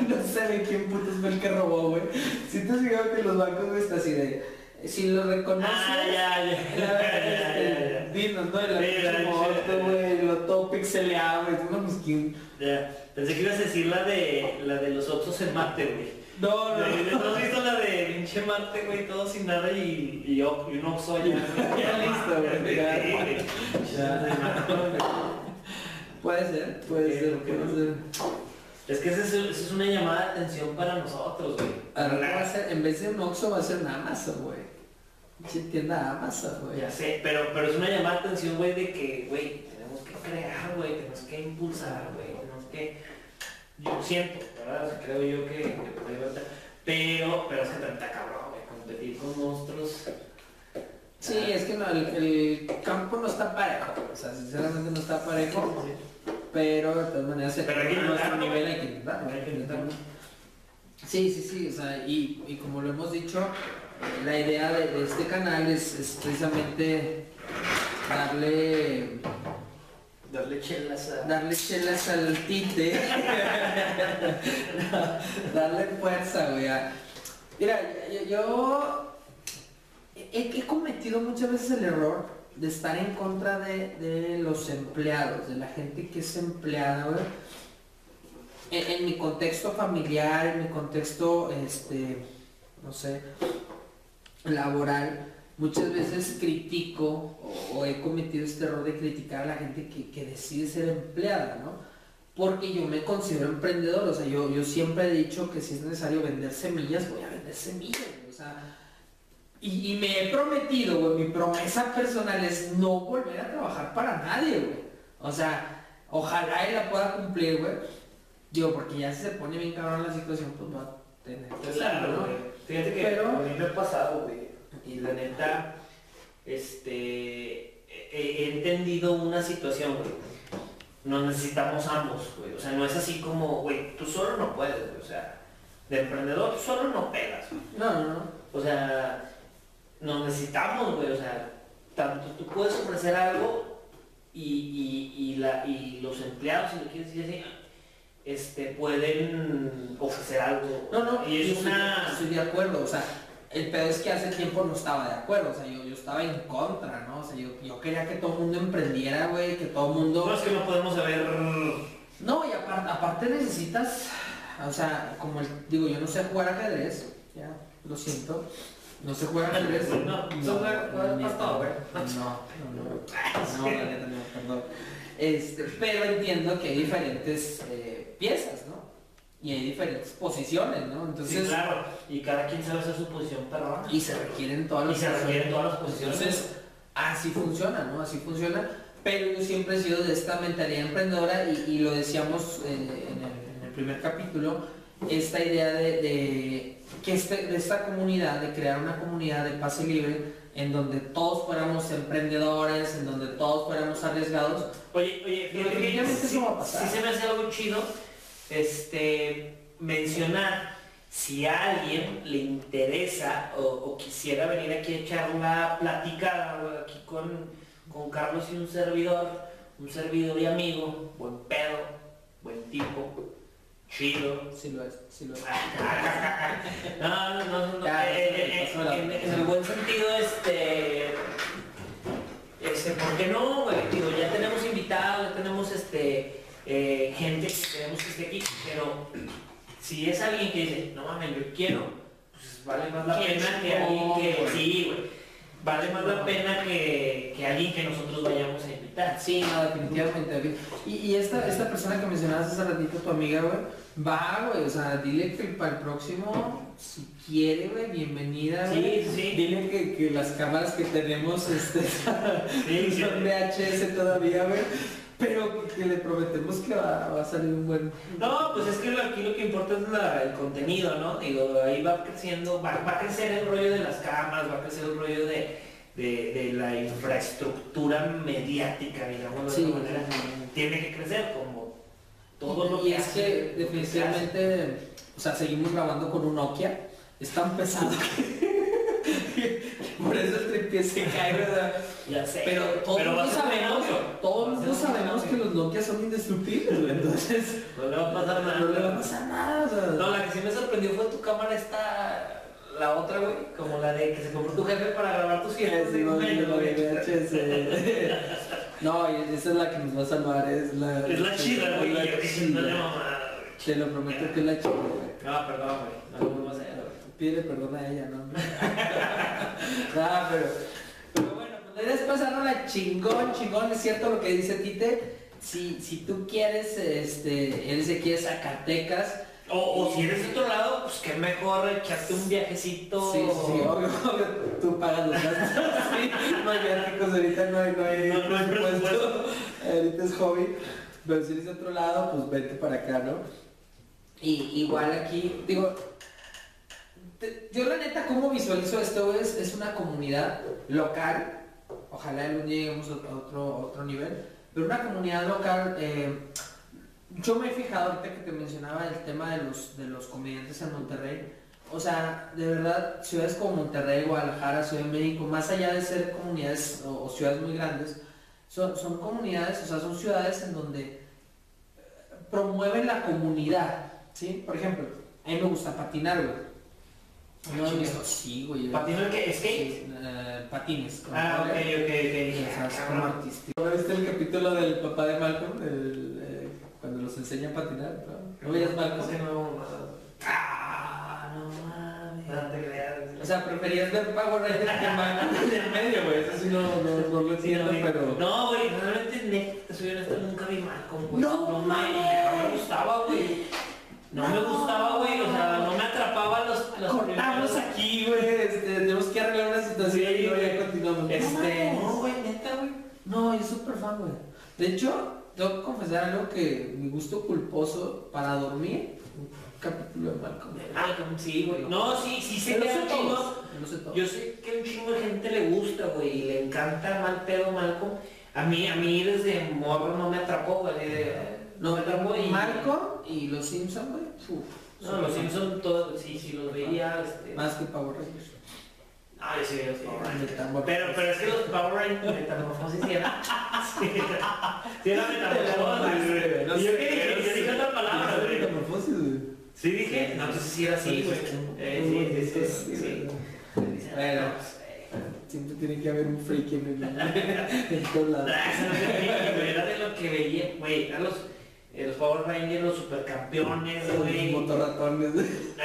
A: no se ve quién putos fue el que robó, güey. Si te has fijado que los bancos, güey, está así de... Si lo reconoces...
B: Ah, ya, ya.
A: la-
B: Ya, ya, ya,
A: este,
B: ya.
A: Dinos, ¿no? La
B: Sí,
A: moto, güey, lo todo pixeleado, güey. No, pues, ¿quién?
B: Ya. Pensé que ibas a decir la de, la de los Oxos en Marte, güey.
A: No, no,
B: ¿No
A: no.
B: has visto la de pinche Marte, güey? Todo sin nada y, y, o- y un Oxo allá.
A: Ya listo, güey, ya.
B: Sí, güey.
A: Puede ser, puede
B: Sí,
A: ser,
B: ¿por qué
A: puede
B: no?
A: ser.
B: Es que esa es, una llamada de atención para nosotros, güey.
A: Ahora va a ser, en vez de un Oxxo va a ser una Amazon, güey. Tienda Amazon, güey.
B: Ya sé, pero, pero es una llamada de atención, güey, de que, güey, tenemos que crear, güey, tenemos que impulsar, güey, tenemos que... Yo siento, ¿verdad? O sea, creo yo que, que Pero, pero es que está cabrón, güey, competir con monstruos.
A: Sí, es que no, el, el campo no está parejo, o sea, sinceramente no está parejo, pero de todas maneras,
B: Pero hay que
A: nuestro nivel hay que intentarlo, hay que intentarlo. Sí, sí, sí, o sea, y, y como lo hemos dicho, la idea de, de este canal es, es precisamente darle
B: Darle chelas a...
A: darle chelas al tinte, darle fuerza, güey. Mira, yo, yo he, cometido muchas veces el error de estar en contra de, los empleados, de la gente que es empleada. En, mi contexto familiar, en mi contexto, este, no sé, laboral, muchas veces critico o, he cometido este error de criticar a la gente que, decide ser empleada, ¿no? Porque yo me considero emprendedor, o sea, yo, yo siempre he dicho que si es necesario vender semillas, voy a vender semillas, o sea, y, y me he prometido, güey, mi promesa personal es no volver a trabajar para nadie, güey. O sea, ojalá él la pueda cumplir, güey. Digo, porque ya si se pone bien cabrón la situación, pues va a tener que
B: Claro,
A: ¿no?
B: Fíjate que
A: Pero-
B: a mí me ha pasado, güey. Y la neta, este, he, he entendido una situación, güey. Nos necesitamos ambos, güey. O sea, no es así como, güey, tú solo no puedes, güey. O sea, de emprendedor tú solo no pegas, güey.
A: No, no, no.
B: O sea, nos necesitamos, güey. O sea, tanto tú puedes ofrecer algo y, y, y, la, y los empleados, si lo quieres decir así, este, pueden ofrecer algo.
A: No, no,
B: y es una...
A: estoy de acuerdo, o sea, el pedo es que hace tiempo no estaba de acuerdo, o sea, yo, yo estaba en contra, ¿no? O sea, yo, yo quería que todo el mundo emprendiera, güey, que todo el mundo...
B: No es que no podemos saber.
A: No, y aparte, aparte necesitas, o sea, como el, digo, yo no sé jugar ajedrez, ya, lo siento, no sé jugar ajedrez.
B: No.
A: No, no, no, no, perdón. Este, pero entiendo que hay diferentes eh, piezas, ¿no? Y hay diferentes posiciones, ¿no? Entonces,
B: sí, claro. Y cada quien sabe hacer su posición perrona.
A: y se requieren todas
B: Y
A: las
B: se requieren todas las posiciones.
A: Entonces, así funciona, ¿no? Así funciona. Pero yo siempre he sido de esta mentalidad emprendedora y, y lo decíamos eh, en, el, en el primer capítulo, esta idea de, de que este, de esta comunidad, de crear una comunidad de pase libre en donde todos fuéramos emprendedores, en donde todos fuéramos arriesgados.
B: Oye, oye,
A: Pero
B: fíjate que
A: definitivamente
B: sí,
A: eso va a pasar.
B: sí se me hace algo chido este, mencionar si a alguien le interesa o, o quisiera venir aquí a echar una platicada aquí con, con Carlos y un servidor, un servidor y amigo, buen pedo, buen tipo, chido.
A: Sí lo es, sí lo es.
B: No, no, no, no,
A: Ya,
B: eh, eh, en, en el buen sentido, este, este, ¿por qué no, güey? Digo, ya tenemos invitados, ya tenemos, este, eh, gente que queremos que esté aquí, pero si es alguien que dice, no mames, yo quiero, pues vale más la pena que alguien que,
A: chingón,
B: sí, güey, vale más la pena que, que alguien que nosotros vayamos a.
A: Sí, no, definitivamente. Y, y esta, esta persona que mencionabas hace ratito, tu amiga, güey, va, güey, o sea, dile que para el próximo, si quiere, güey, bienvenida, güey.
B: Sí, sí.
A: Dile que, que las cámaras que tenemos este,
B: Sí, sí.
A: son VHS todavía, güey. Pero que le prometemos que va, va a salir un buen...
B: No, pues es que lo- aquí lo que importa es la- el contenido, ¿no? Digo, ahí va creciendo, va, va a crecer el rollo de las cámaras, va a crecer el rollo de, de- de la infraestructura mediática, digamos de
A: Sí,
B: alguna manera. Tiene que crecer como todo lo
A: y
B: que
A: es
B: hace,
A: que definitivamente, o sea, seguimos grabando con un Nokia. Es tan pesado que, por eso el tripié se cae, ¿verdad?
B: Ya sé.
A: Pero todo el
B: va a
A: mundo
B: ser un
A: sabemos,
B: audio.
A: todo el
B: Va a
A: mundo
B: ser un
A: sabemos que los Nokia son indestructibles. Entonces,
B: No le va a pasar nada.
A: no le va a pasar nada.
B: No, la que sí me sorprendió fue tu cámara esta, la otra, güey, como la de que se compró tu jefe para grabar tus de
A: Sí, no, no. No, esa es la que nos va a salvar, es la...
B: Es la chida, güey.
A: la chida.
B: no.
A: Te lo prometo que es la chida, güey.
B: No, perdón, güey. No.
A: Pídele perdón a ella, ¿no? Ah, pero, pero bueno, pues la idea es chingón, chingón, es cierto lo que dice Tite. Si, si tú quieres, este, él se quiere Zacatecas.
B: O, o si eres de otro lado, pues qué mejor echarte un viajecito.
A: Sí, sí, sí, obvio, obvio, tú pagas los gastos. Sí, no hay viáticos, ahorita no hay, no hay,
B: No, no hay presupuesto.
A: Ahorita es hobby. Pero si eres de otro lado, pues vete para acá, ¿no? Y igual aquí, digo, te- yo la neta, ¿cómo visualizo esto? Es, es una comunidad local, ojalá algún día lleguemos a otro, otro nivel, pero una comunidad local eh, yo me he fijado ahorita que te mencionaba el tema de los, de los comediantes en Monterrey. O sea, de verdad, ciudades como Monterrey, Guadalajara, Ciudad de México, más allá de ser comunidades o, o ciudades muy grandes, son, son comunidades, o sea, son ciudades en donde eh, promueven la comunidad, ¿sí? Por ejemplo, a mí me gusta patinar, güey. De mis- sí, güey.
B: ¿Patino qué? ¿Skate?
A: Sí, eh, patines. como
B: Ah, ok, ok, ok.
A: O
B: Dije,
A: sea,
B: ah,
A: es como
B: cabrón.
A: artístico. ¿No viste el capítulo del papá de Malcolm? El, cuando los enseña a patinar, ¿no? ¿No veías?
B: Es que no, Ah, no mames. No te creas.
A: O sea, preferías ver Power Rangers que en el medio, güey. Eso sí no, no, no lo
B: Sí,
A: entiendo,
B: no,
A: pero...
B: No, güey, realmente neta, te soy honesto, nunca vi Malcolm, güey.
A: ¡No
B: me,
A: mames!
B: no me gustaba, güey. No, me
A: No.
B: gustaba, güey, o sea, no me atrapaba los, los
A: Cortamos aquí, güey. Este, tenemos que arreglar una situación
B: Sí,
A: y luego ya continuamos.
B: Este,
A: No,
B: no, güey, neta, güey.
A: No, yo súper fan, güey. De hecho, tengo que confesar algo que mi gusto culposo para dormir, un capítulo de Malcolm.
B: Malcolm, sí, güey. No, sí, sí sé que un chingo.
A: yo sé
B: que un chingo de gente le gusta, güey, y le encanta mal pedo Malcolm. A mí, a mí desde morro no me atrapó, güey.
A: No,
B: me atrapó y...
A: Marco y los Simpsons, güey.
B: No, los. Simpsons todos, sí, sí los veía, este...
A: Más que Power Rangers.
B: Ah, yo sí los Power Rangers. Pero, pero es que los Power Rangers metamorfosis sí era. Sí, sí era metamorfosis, güey. Y yo que dije, yo dije otra palabra, güey.
A: Metamorfosis, güey.
B: Sí dije, no, entonces sí era así, güey. Eh, sí, sí, sí.
A: Bueno. Siempre tiene que haber un freak en el en todos lados.
B: Ah, Era de lo que veía, güey. Eran los, eh, los Power Rangers, los supercampeones,
A: Los
B: güey.
A: motorratones.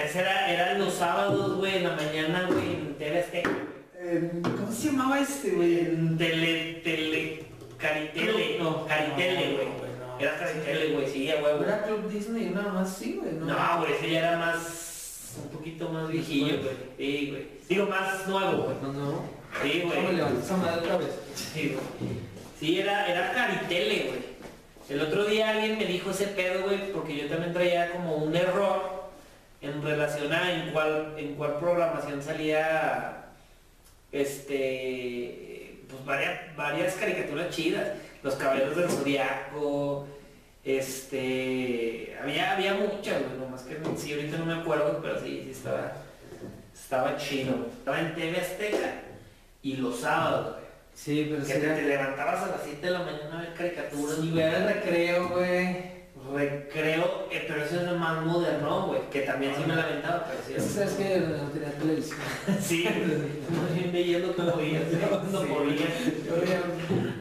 B: Ese era, eran los sábados, güey, en la mañana, güey, en TV Azteca, güey.
A: Eh, ¿Cómo se llamaba este, güey?
B: En tele, tele, caritele,
A: No,
B: caritele, güey.
A: no, no.
B: Era caritele, güey, sí, huevo.
A: Era Club Disney, nada más sí, güey.
B: No, güey, ese ya era más, un poquito más viejillo, güey. Sí, güey. Digo, más nuevo, güey.
A: No, no.
B: Sí,
A: ¿Cómo
B: güey.
A: esa madre otra vez?
B: Sí, güey. Sí, era, era caritele, güey. El otro día alguien me dijo ese pedo, güey, porque yo también traía como un error en relación a en cuál, en cuál programación salía, este, pues varias, varias caricaturas chidas. Los Caballeros del Zodiaco, este, había, había muchas, güey, nomás que sí, ahorita no me acuerdo, pero sí, sí estaba, estaba chido. Estaba en TV Azteca y los sábados, güey.
A: Sí, pero
B: Que te, te levantabas a las 7 de la mañana a ver caricaturas.
A: Y ver el recreo, güey.
B: Recreo, eh, pero eso es más moderno, güey. Que también sí me lamentaba, pero sí.
A: Es que no tenía televisión.
B: Sí, bien veía lo que podía, no
A: Sí.
B: podía.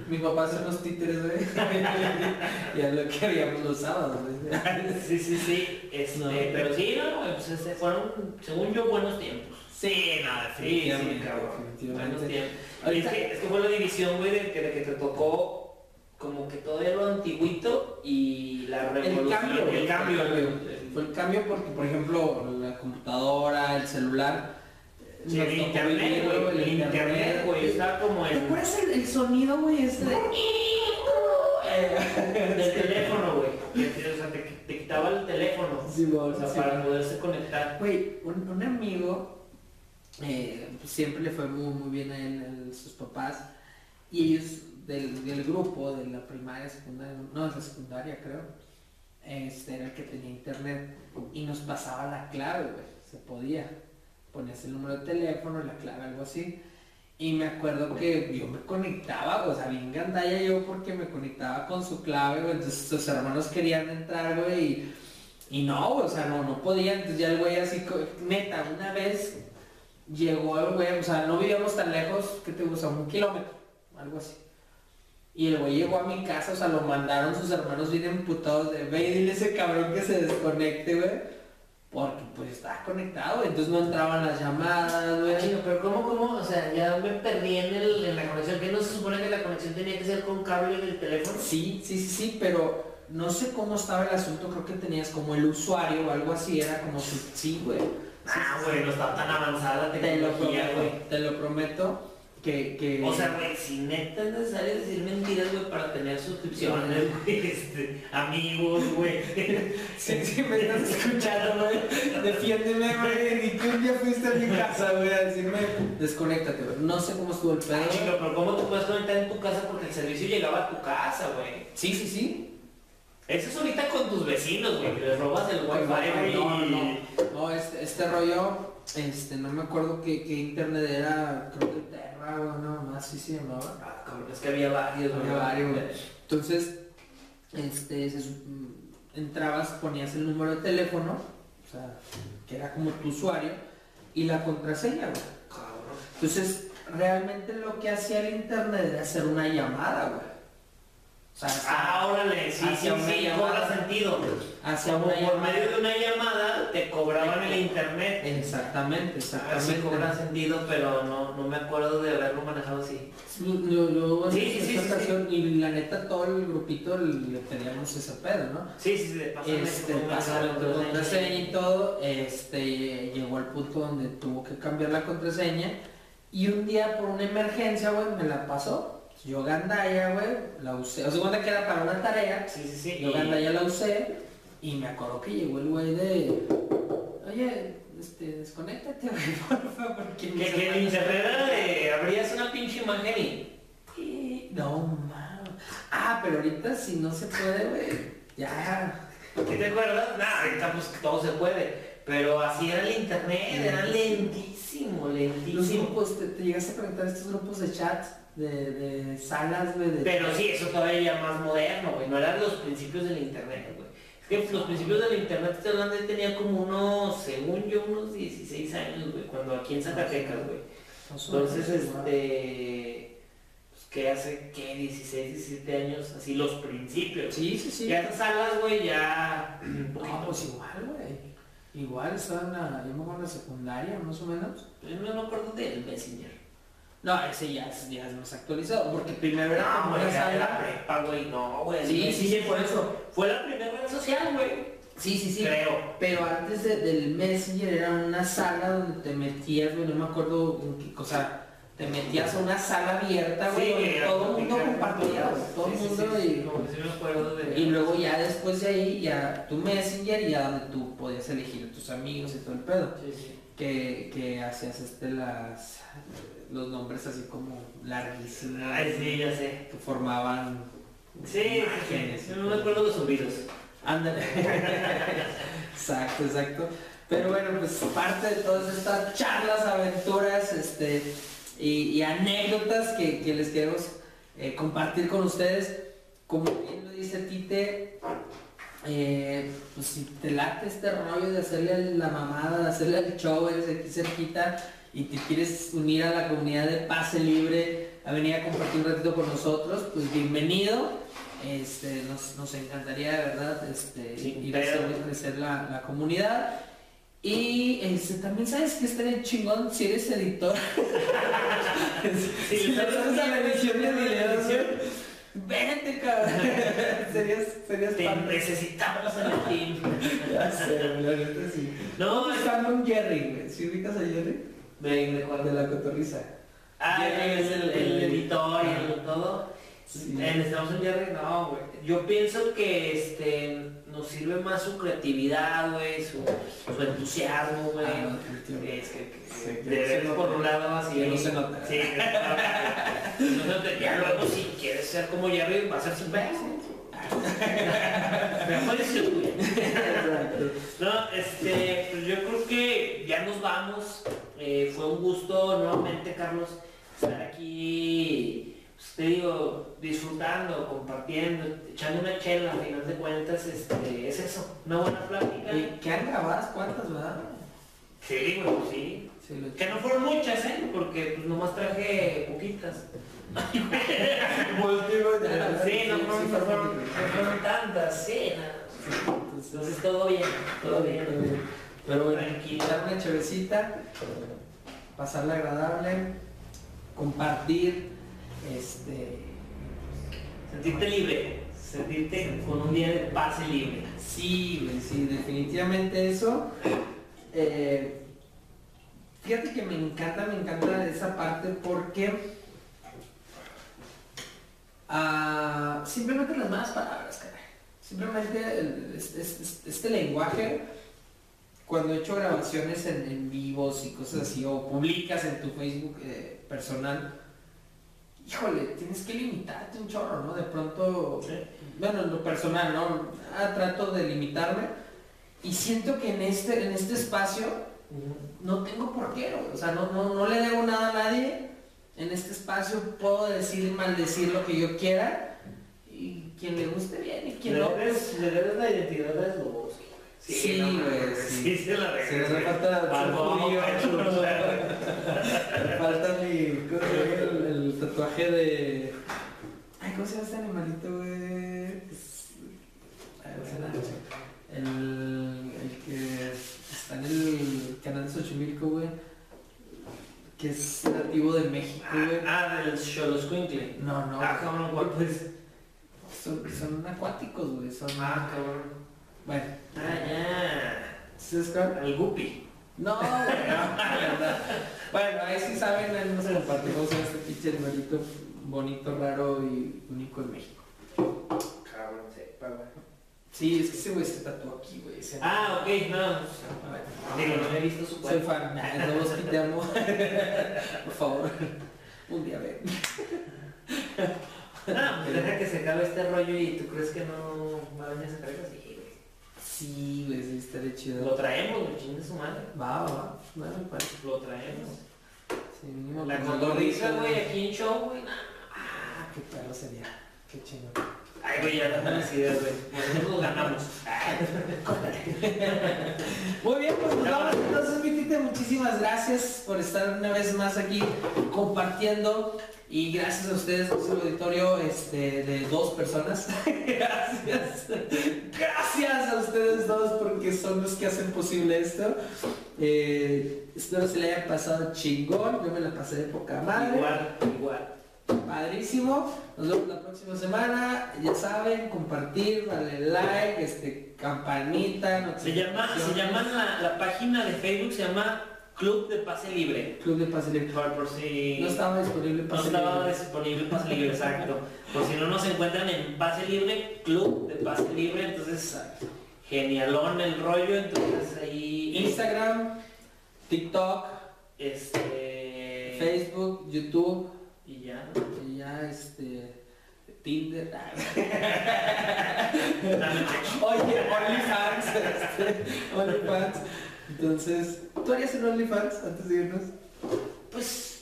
A: Mi papá hace unos títeres, güey. y es lo que veíamos los sábados, güey.
B: Sí, sí, sí. Este,
A: No.
B: pero sí, no, güey, pues ese fueron, según yo, buenos tiempos.
A: Sí, no,
B: Sí, sí,
A: definitivamente,
B: cabrón. es, que, es que fue la división, güey, de que, de que te tocó como que todavía lo antiguito y la revolución.
A: El cambio,
B: el cambio,
A: el. Fue el cambio porque, por ejemplo, la computadora, el celular.
B: Sí, el internet, güey. El internet, güey. Está como
A: ¿Te
B: el.
A: acuerdas el, el sonido, güey, este de...
B: Del teléfono, güey. O sea, te, te quitaba el teléfono.
A: Sí, güey,
B: O sea,
A: sí,
B: para poderse conectar.
A: Güey, un, un amigo eh, siempre le fue muy, muy bien a él, a sus papás, y ellos del, grupo, de la primaria, secundaria, no, de la secundaria creo, este era el que tenía internet, y nos pasaba la clave, se podía, ponías el número de teléfono, la clave, algo así, y me acuerdo que yo me conectaba, o sea, bien gandalla yo porque me conectaba con su clave, entonces sus hermanos querían entrar, güey, y, y no, o sea, no, no podían, entonces ya el güey así, neta, una vez llegó el güey, o sea, no vivíamos tan lejos, ¿qué te gusta? Un kilómetro, algo así. Y el güey llegó a mi casa, o sea, lo mandaron sus hermanos bien emputados de, ve y dile a ese cabrón que se desconecte, güey. Porque pues estaba conectado, entonces no entraban las llamadas, güey.
B: Pero ¿cómo, cómo? O sea, ya me perdí en, el, en la conexión. ¿Que no se supone que la conexión tenía que ser con cable del teléfono?
A: Sí, sí, sí, sí, pero no sé cómo estaba el asunto, creo que tenías como el usuario o algo así, era como su... Sí, güey.
B: Ah, güey, no está tan avanzada la
A: Te lo
B: tecnología,
A: prometo,
B: güey.
A: te lo prometo que... que...
B: O sea, güey, si neta es necesario decir mentiras, güey, para tener suscripciones, güey, este, amigos, güey.
A: Sí, sí, me estás escuchando, güey. Defiéndeme, güey. Ni que un día fuiste a mi casa, güey, a decirme, desconéctate, güey. No sé cómo estuvo el pedo.
B: Ah, chico, pero ¿cómo te puedes conectar en tu casa porque el servicio llegaba a tu casa, güey?
A: Sí, sí, sí.
B: Eso es ahorita con tus vecinos, güey, que les robas el wifi, güey.
A: No, no, no, este, este rollo, este, no me acuerdo qué, qué internet era, creo que Terra o no, más sí se llamaba.
B: Ah, cabrón, es que había varios,
A: Había
B: güey.
A: varios, güey. Entonces, este, se sup- entrabas, ponías el número de teléfono, o sea, que era como tu usuario, y la contraseña, güey.
B: Cabrón.
A: Entonces, realmente lo que hacía el internet era hacer una llamada, güey. O sea,
B: Ah, órale, sí, sí,
A: una
B: sí,
A: llamada.
B: sentido.
A: hacia
B: Como
A: una
B: por
A: llamada.
B: medio de una llamada te cobraban el internet.
A: Exactamente,
B: Ah,
A: exactamente.
B: cobra sentido, pero no, no me acuerdo de haberlo manejado así.
A: Yo, yo,
B: Sí,
A: en
B: sí, sí,
A: ocasión, y la neta todo el grupito le pedíamos ese pedo, ¿no?
B: Sí, sí, sí, de pásame
A: Este, pasaron tu
B: contraseña
A: y todo, este, llegó al punto donde tuvo que cambiar la contraseña y un día por una emergencia, güey, me la pasó. Yo Gandaya, güey, la usé, o sea, cuenta que era para una tarea,
B: Sí, sí, sí.
A: yo
B: y-
A: Gandaya la usé y me acuerdo que llegó el güey de, oye, este, desconéctate, güey, por favor, porque
B: Que, que en internet de abrías una pinche imagen y.
A: Y- No, mames. Ah, pero ahorita si no se puede, güey, ya.
B: ¿Qué te acuerdas? Nah, ahorita pues todo se puede. Pero así era el internet, era lentísimo,
A: Los
B: lentísimo.
A: grupos, te, te llegaste a conectar a estos grupos de chat, de, de salas, güey, de...
B: Pero sí, eso todavía ya más moderno, güey. No eran los principios del internet, güey. Es que los principios del internet, yo tenía como unos, según yo, unos 16 años, güey, cuando aquí en Zacatecas, güey. Entonces, este. Pues que hace, ¿qué? 16, 17 años, así los principios.
A: Sí, sí, sí.
B: Ya estas salas, güey, ya.
A: No, pues igual, güey. Igual estaba en la, yo me acuerdo en la secundaria, más o menos.
B: Yo no me acuerdo del Messenger.
A: No, ese ya es, ya es más actualizado, porque primero era
B: No,
A: como
B: güey,
A: una
B: era de la
A: sala...
B: prepa, güey, no, güey.
A: Sí, sí, sí,
B: por eso. Fue la primera red social, güey.
A: Sí, sí, sí.
B: Creo.
A: Pero antes de- del Messenger era una sala donde te metías, güey, no me acuerdo en qué cosa, te metías a una sala abierta, güey, donde todo el mundo compartía, güey, todo el
B: Sí, sí,
A: mundo
B: sí, sí,
A: y...
B: como que sí me acuerdo de.
A: Y luego ya después de ahí, ya tu Messenger y ya donde tú podías elegir a tus amigos y todo el pedo.
B: Sí, sí.
A: Que, que hacías este las los nombres así como larguísimos.
B: Ay, sí, ya sé.
A: Que formaban.
B: Sí,
A: Imágenes
B: sí. No me acuerdo de sus videos.
A: Ándale. exacto, exacto. Pero bueno, pues parte de todas estas charlas, aventuras, este, y, y anécdotas que, que les queremos eh, compartir con ustedes. Como bien lo dice Tite, eh, pues si te late este rollo de hacerle la mamada, de hacerle el show, eres de aquí cerquita y te quieres unir a la comunidad de Pase Libre, a venir a compartir un ratito con nosotros, pues bienvenido. Este, nos, nos encantaría de verdad este,
B: Sí,
A: ir a hacer crecer la, la comunidad. Y este, también sabes que estaría chingón si eres editor.
B: Sí,
A: si le la edición de videos, Vente, cabrón. serías, serías
B: Te necesitamos en el team.
A: Ya sé, la neta sí.
B: No,
A: buscando un Jerry, güey. ¿Sí ubicas a Jerry?
B: ¿De, de
A: la cotorriza.
B: Ah, es el, el editor y el todo.
A: Sí.
B: Eh, Necesitamos un Jerry, no, güey. Yo pienso que este nos sirve más su creatividad, güey, su, su entusiasmo, güey.
A: Ah, no,
B: es que, que-
A: Sí,
B: de
A: no
B: por un lado así.
A: No se note.
B: Sí. Ya luego, si quieres ser como Jerry, va a ser su vez.
A: Exacto.
B: No, este, pues yo creo que ya nos vamos. Eh, fue un gusto nuevamente, Carlos, estar aquí, pues, te digo, disfrutando, compartiendo, echando una chela, a final de cuentas, este, es eso, una buena plática.
A: ¿Qué han grabadas? ¿Cuántas, verdad?
B: Sí, güey, pues sí.
A: Sí, lo
B: Que no fueron muchas, ¿eh? Porque pues nomás traje poquitas. Sí, no fueron, no fueron, no fueron tantas, sí, nada. Entonces todo bien, todo bien.
A: Pero bueno, dar una chavecita, pasarla agradable, compartir, este...
B: Sentirte libre, sentirte con un día de pase libre.
A: Sí, sí, definitivamente eso. Eh, fíjate que me encanta, me encanta esa parte porque ah, simplemente las malas palabras, caray. Simplemente el- este, este- este lenguaje, cuando he hecho grabaciones en, en vivos y cosas así, o publicas en tu Facebook eh, personal, híjole, tienes que limitarte un chorro, ¿no? De pronto, bueno, en lo personal, ¿no? Ah, trato de limitarme y siento que en este, en este espacio no tengo por qué, o sea, no, no, no le debo nada a nadie. En este espacio puedo decir y maldecir lo que yo quiera y quien le guste bien y quien
B: le
A: no.
B: Debes, le debes la identidad de Sloboski.
A: Sí, güey.
B: Sí, se la debes.
A: nos falta Falta mi. ¿Cómo se llama el, el tatuaje de. Ay, ¿cómo se llama este animalito, güey? Es- ay, ¿cómo se llama? El, el que está en el canal de Xochimilco, güey. Que es nativo de México, güey.
B: Ah, del Xoloscuincle.
A: No, no.
B: Ah, cabrón, ¿cuál pues?
A: Son, son acuáticos, güey. Son.
B: Ah, cabrón.
A: Bueno.
B: Ah, ya.
A: ¿Sabes cuál?
B: El Guppy.
A: No, güey, no, la verdad. Bueno, ahí sí saben, ahí nos compartimos este pinche animalito bonito, raro y único en México.
B: Cabrón, sepa, güey.
A: Sí, es que ese güey se tatuó aquí, güey.
B: Ah, ok, no.
A: A
B: Digo, no he visto su
A: Soy
B: cuerpo.
A: fan, nah, no vos te amo. Por favor, un día ven.
B: Ah, pues deja que se acabe este rollo y tú crees que no va a venir a sacar así.
A: Sí, güey, sí, estaría
B: Lo
A: chido.
B: traemos, güey, chingue su madre.
A: Va, va, va. No me parece.
B: Lo traemos.
A: Sí, mínimo
B: La
A: gorrito,
B: güey, aquí en show, güey.
A: Ah, qué perro sería. Qué chingón.
B: Ay, güey, ya dame las ideas, güey. Nosotros lo ganamos.
A: Muy bien, pues nos vamos entonces, mi tite, muchísimas gracias por estar una vez más aquí compartiendo y gracias a ustedes, es un auditorio este, de dos personas. gracias. Gracias a ustedes dos porque son los que hacen posible esto. Eh, espero se le haya pasado chingón, yo me la pasé de poca madre.
B: Igual, igual.
A: Padrísimo. Nos vemos la próxima semana. Ya saben, compartir, darle like, este, campanita.
B: Se llama, se llama la, la página de Facebook, se llama Club de Pase Libre.
A: Club de Pase Libre.
B: Por, por si
A: No estaba disponible
B: no
A: Pase
B: estaba
A: Libre.
B: disponible Pase Libre, exacto. Por si no nos encuentran en Pase Libre, Club de Pase Libre, entonces genialón el rollo, entonces ahí
A: Instagram, TikTok,
B: este
A: Facebook, YouTube
B: y ya.
A: y ya este Tinder. Oye, OnlyFans, este, OnlyFans. Entonces, ¿tú harías un OnlyFans antes de irnos?
B: Pues.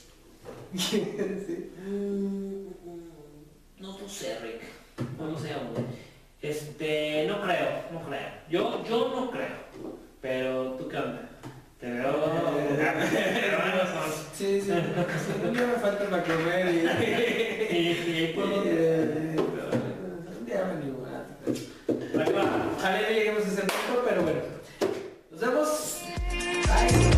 B: Mm, no, no sé, Rick. No, no sé, hombre. Este, no creo, no creo. Yo, yo no creo. Pero tú qué onda? Te veo.
A: sí, sí. Un día me falta para comer y.
B: sí, sí, puedo.
A: Un día me animo. Ojalá lleguemos a ese punto, pero bueno. Nos vemos! Bye.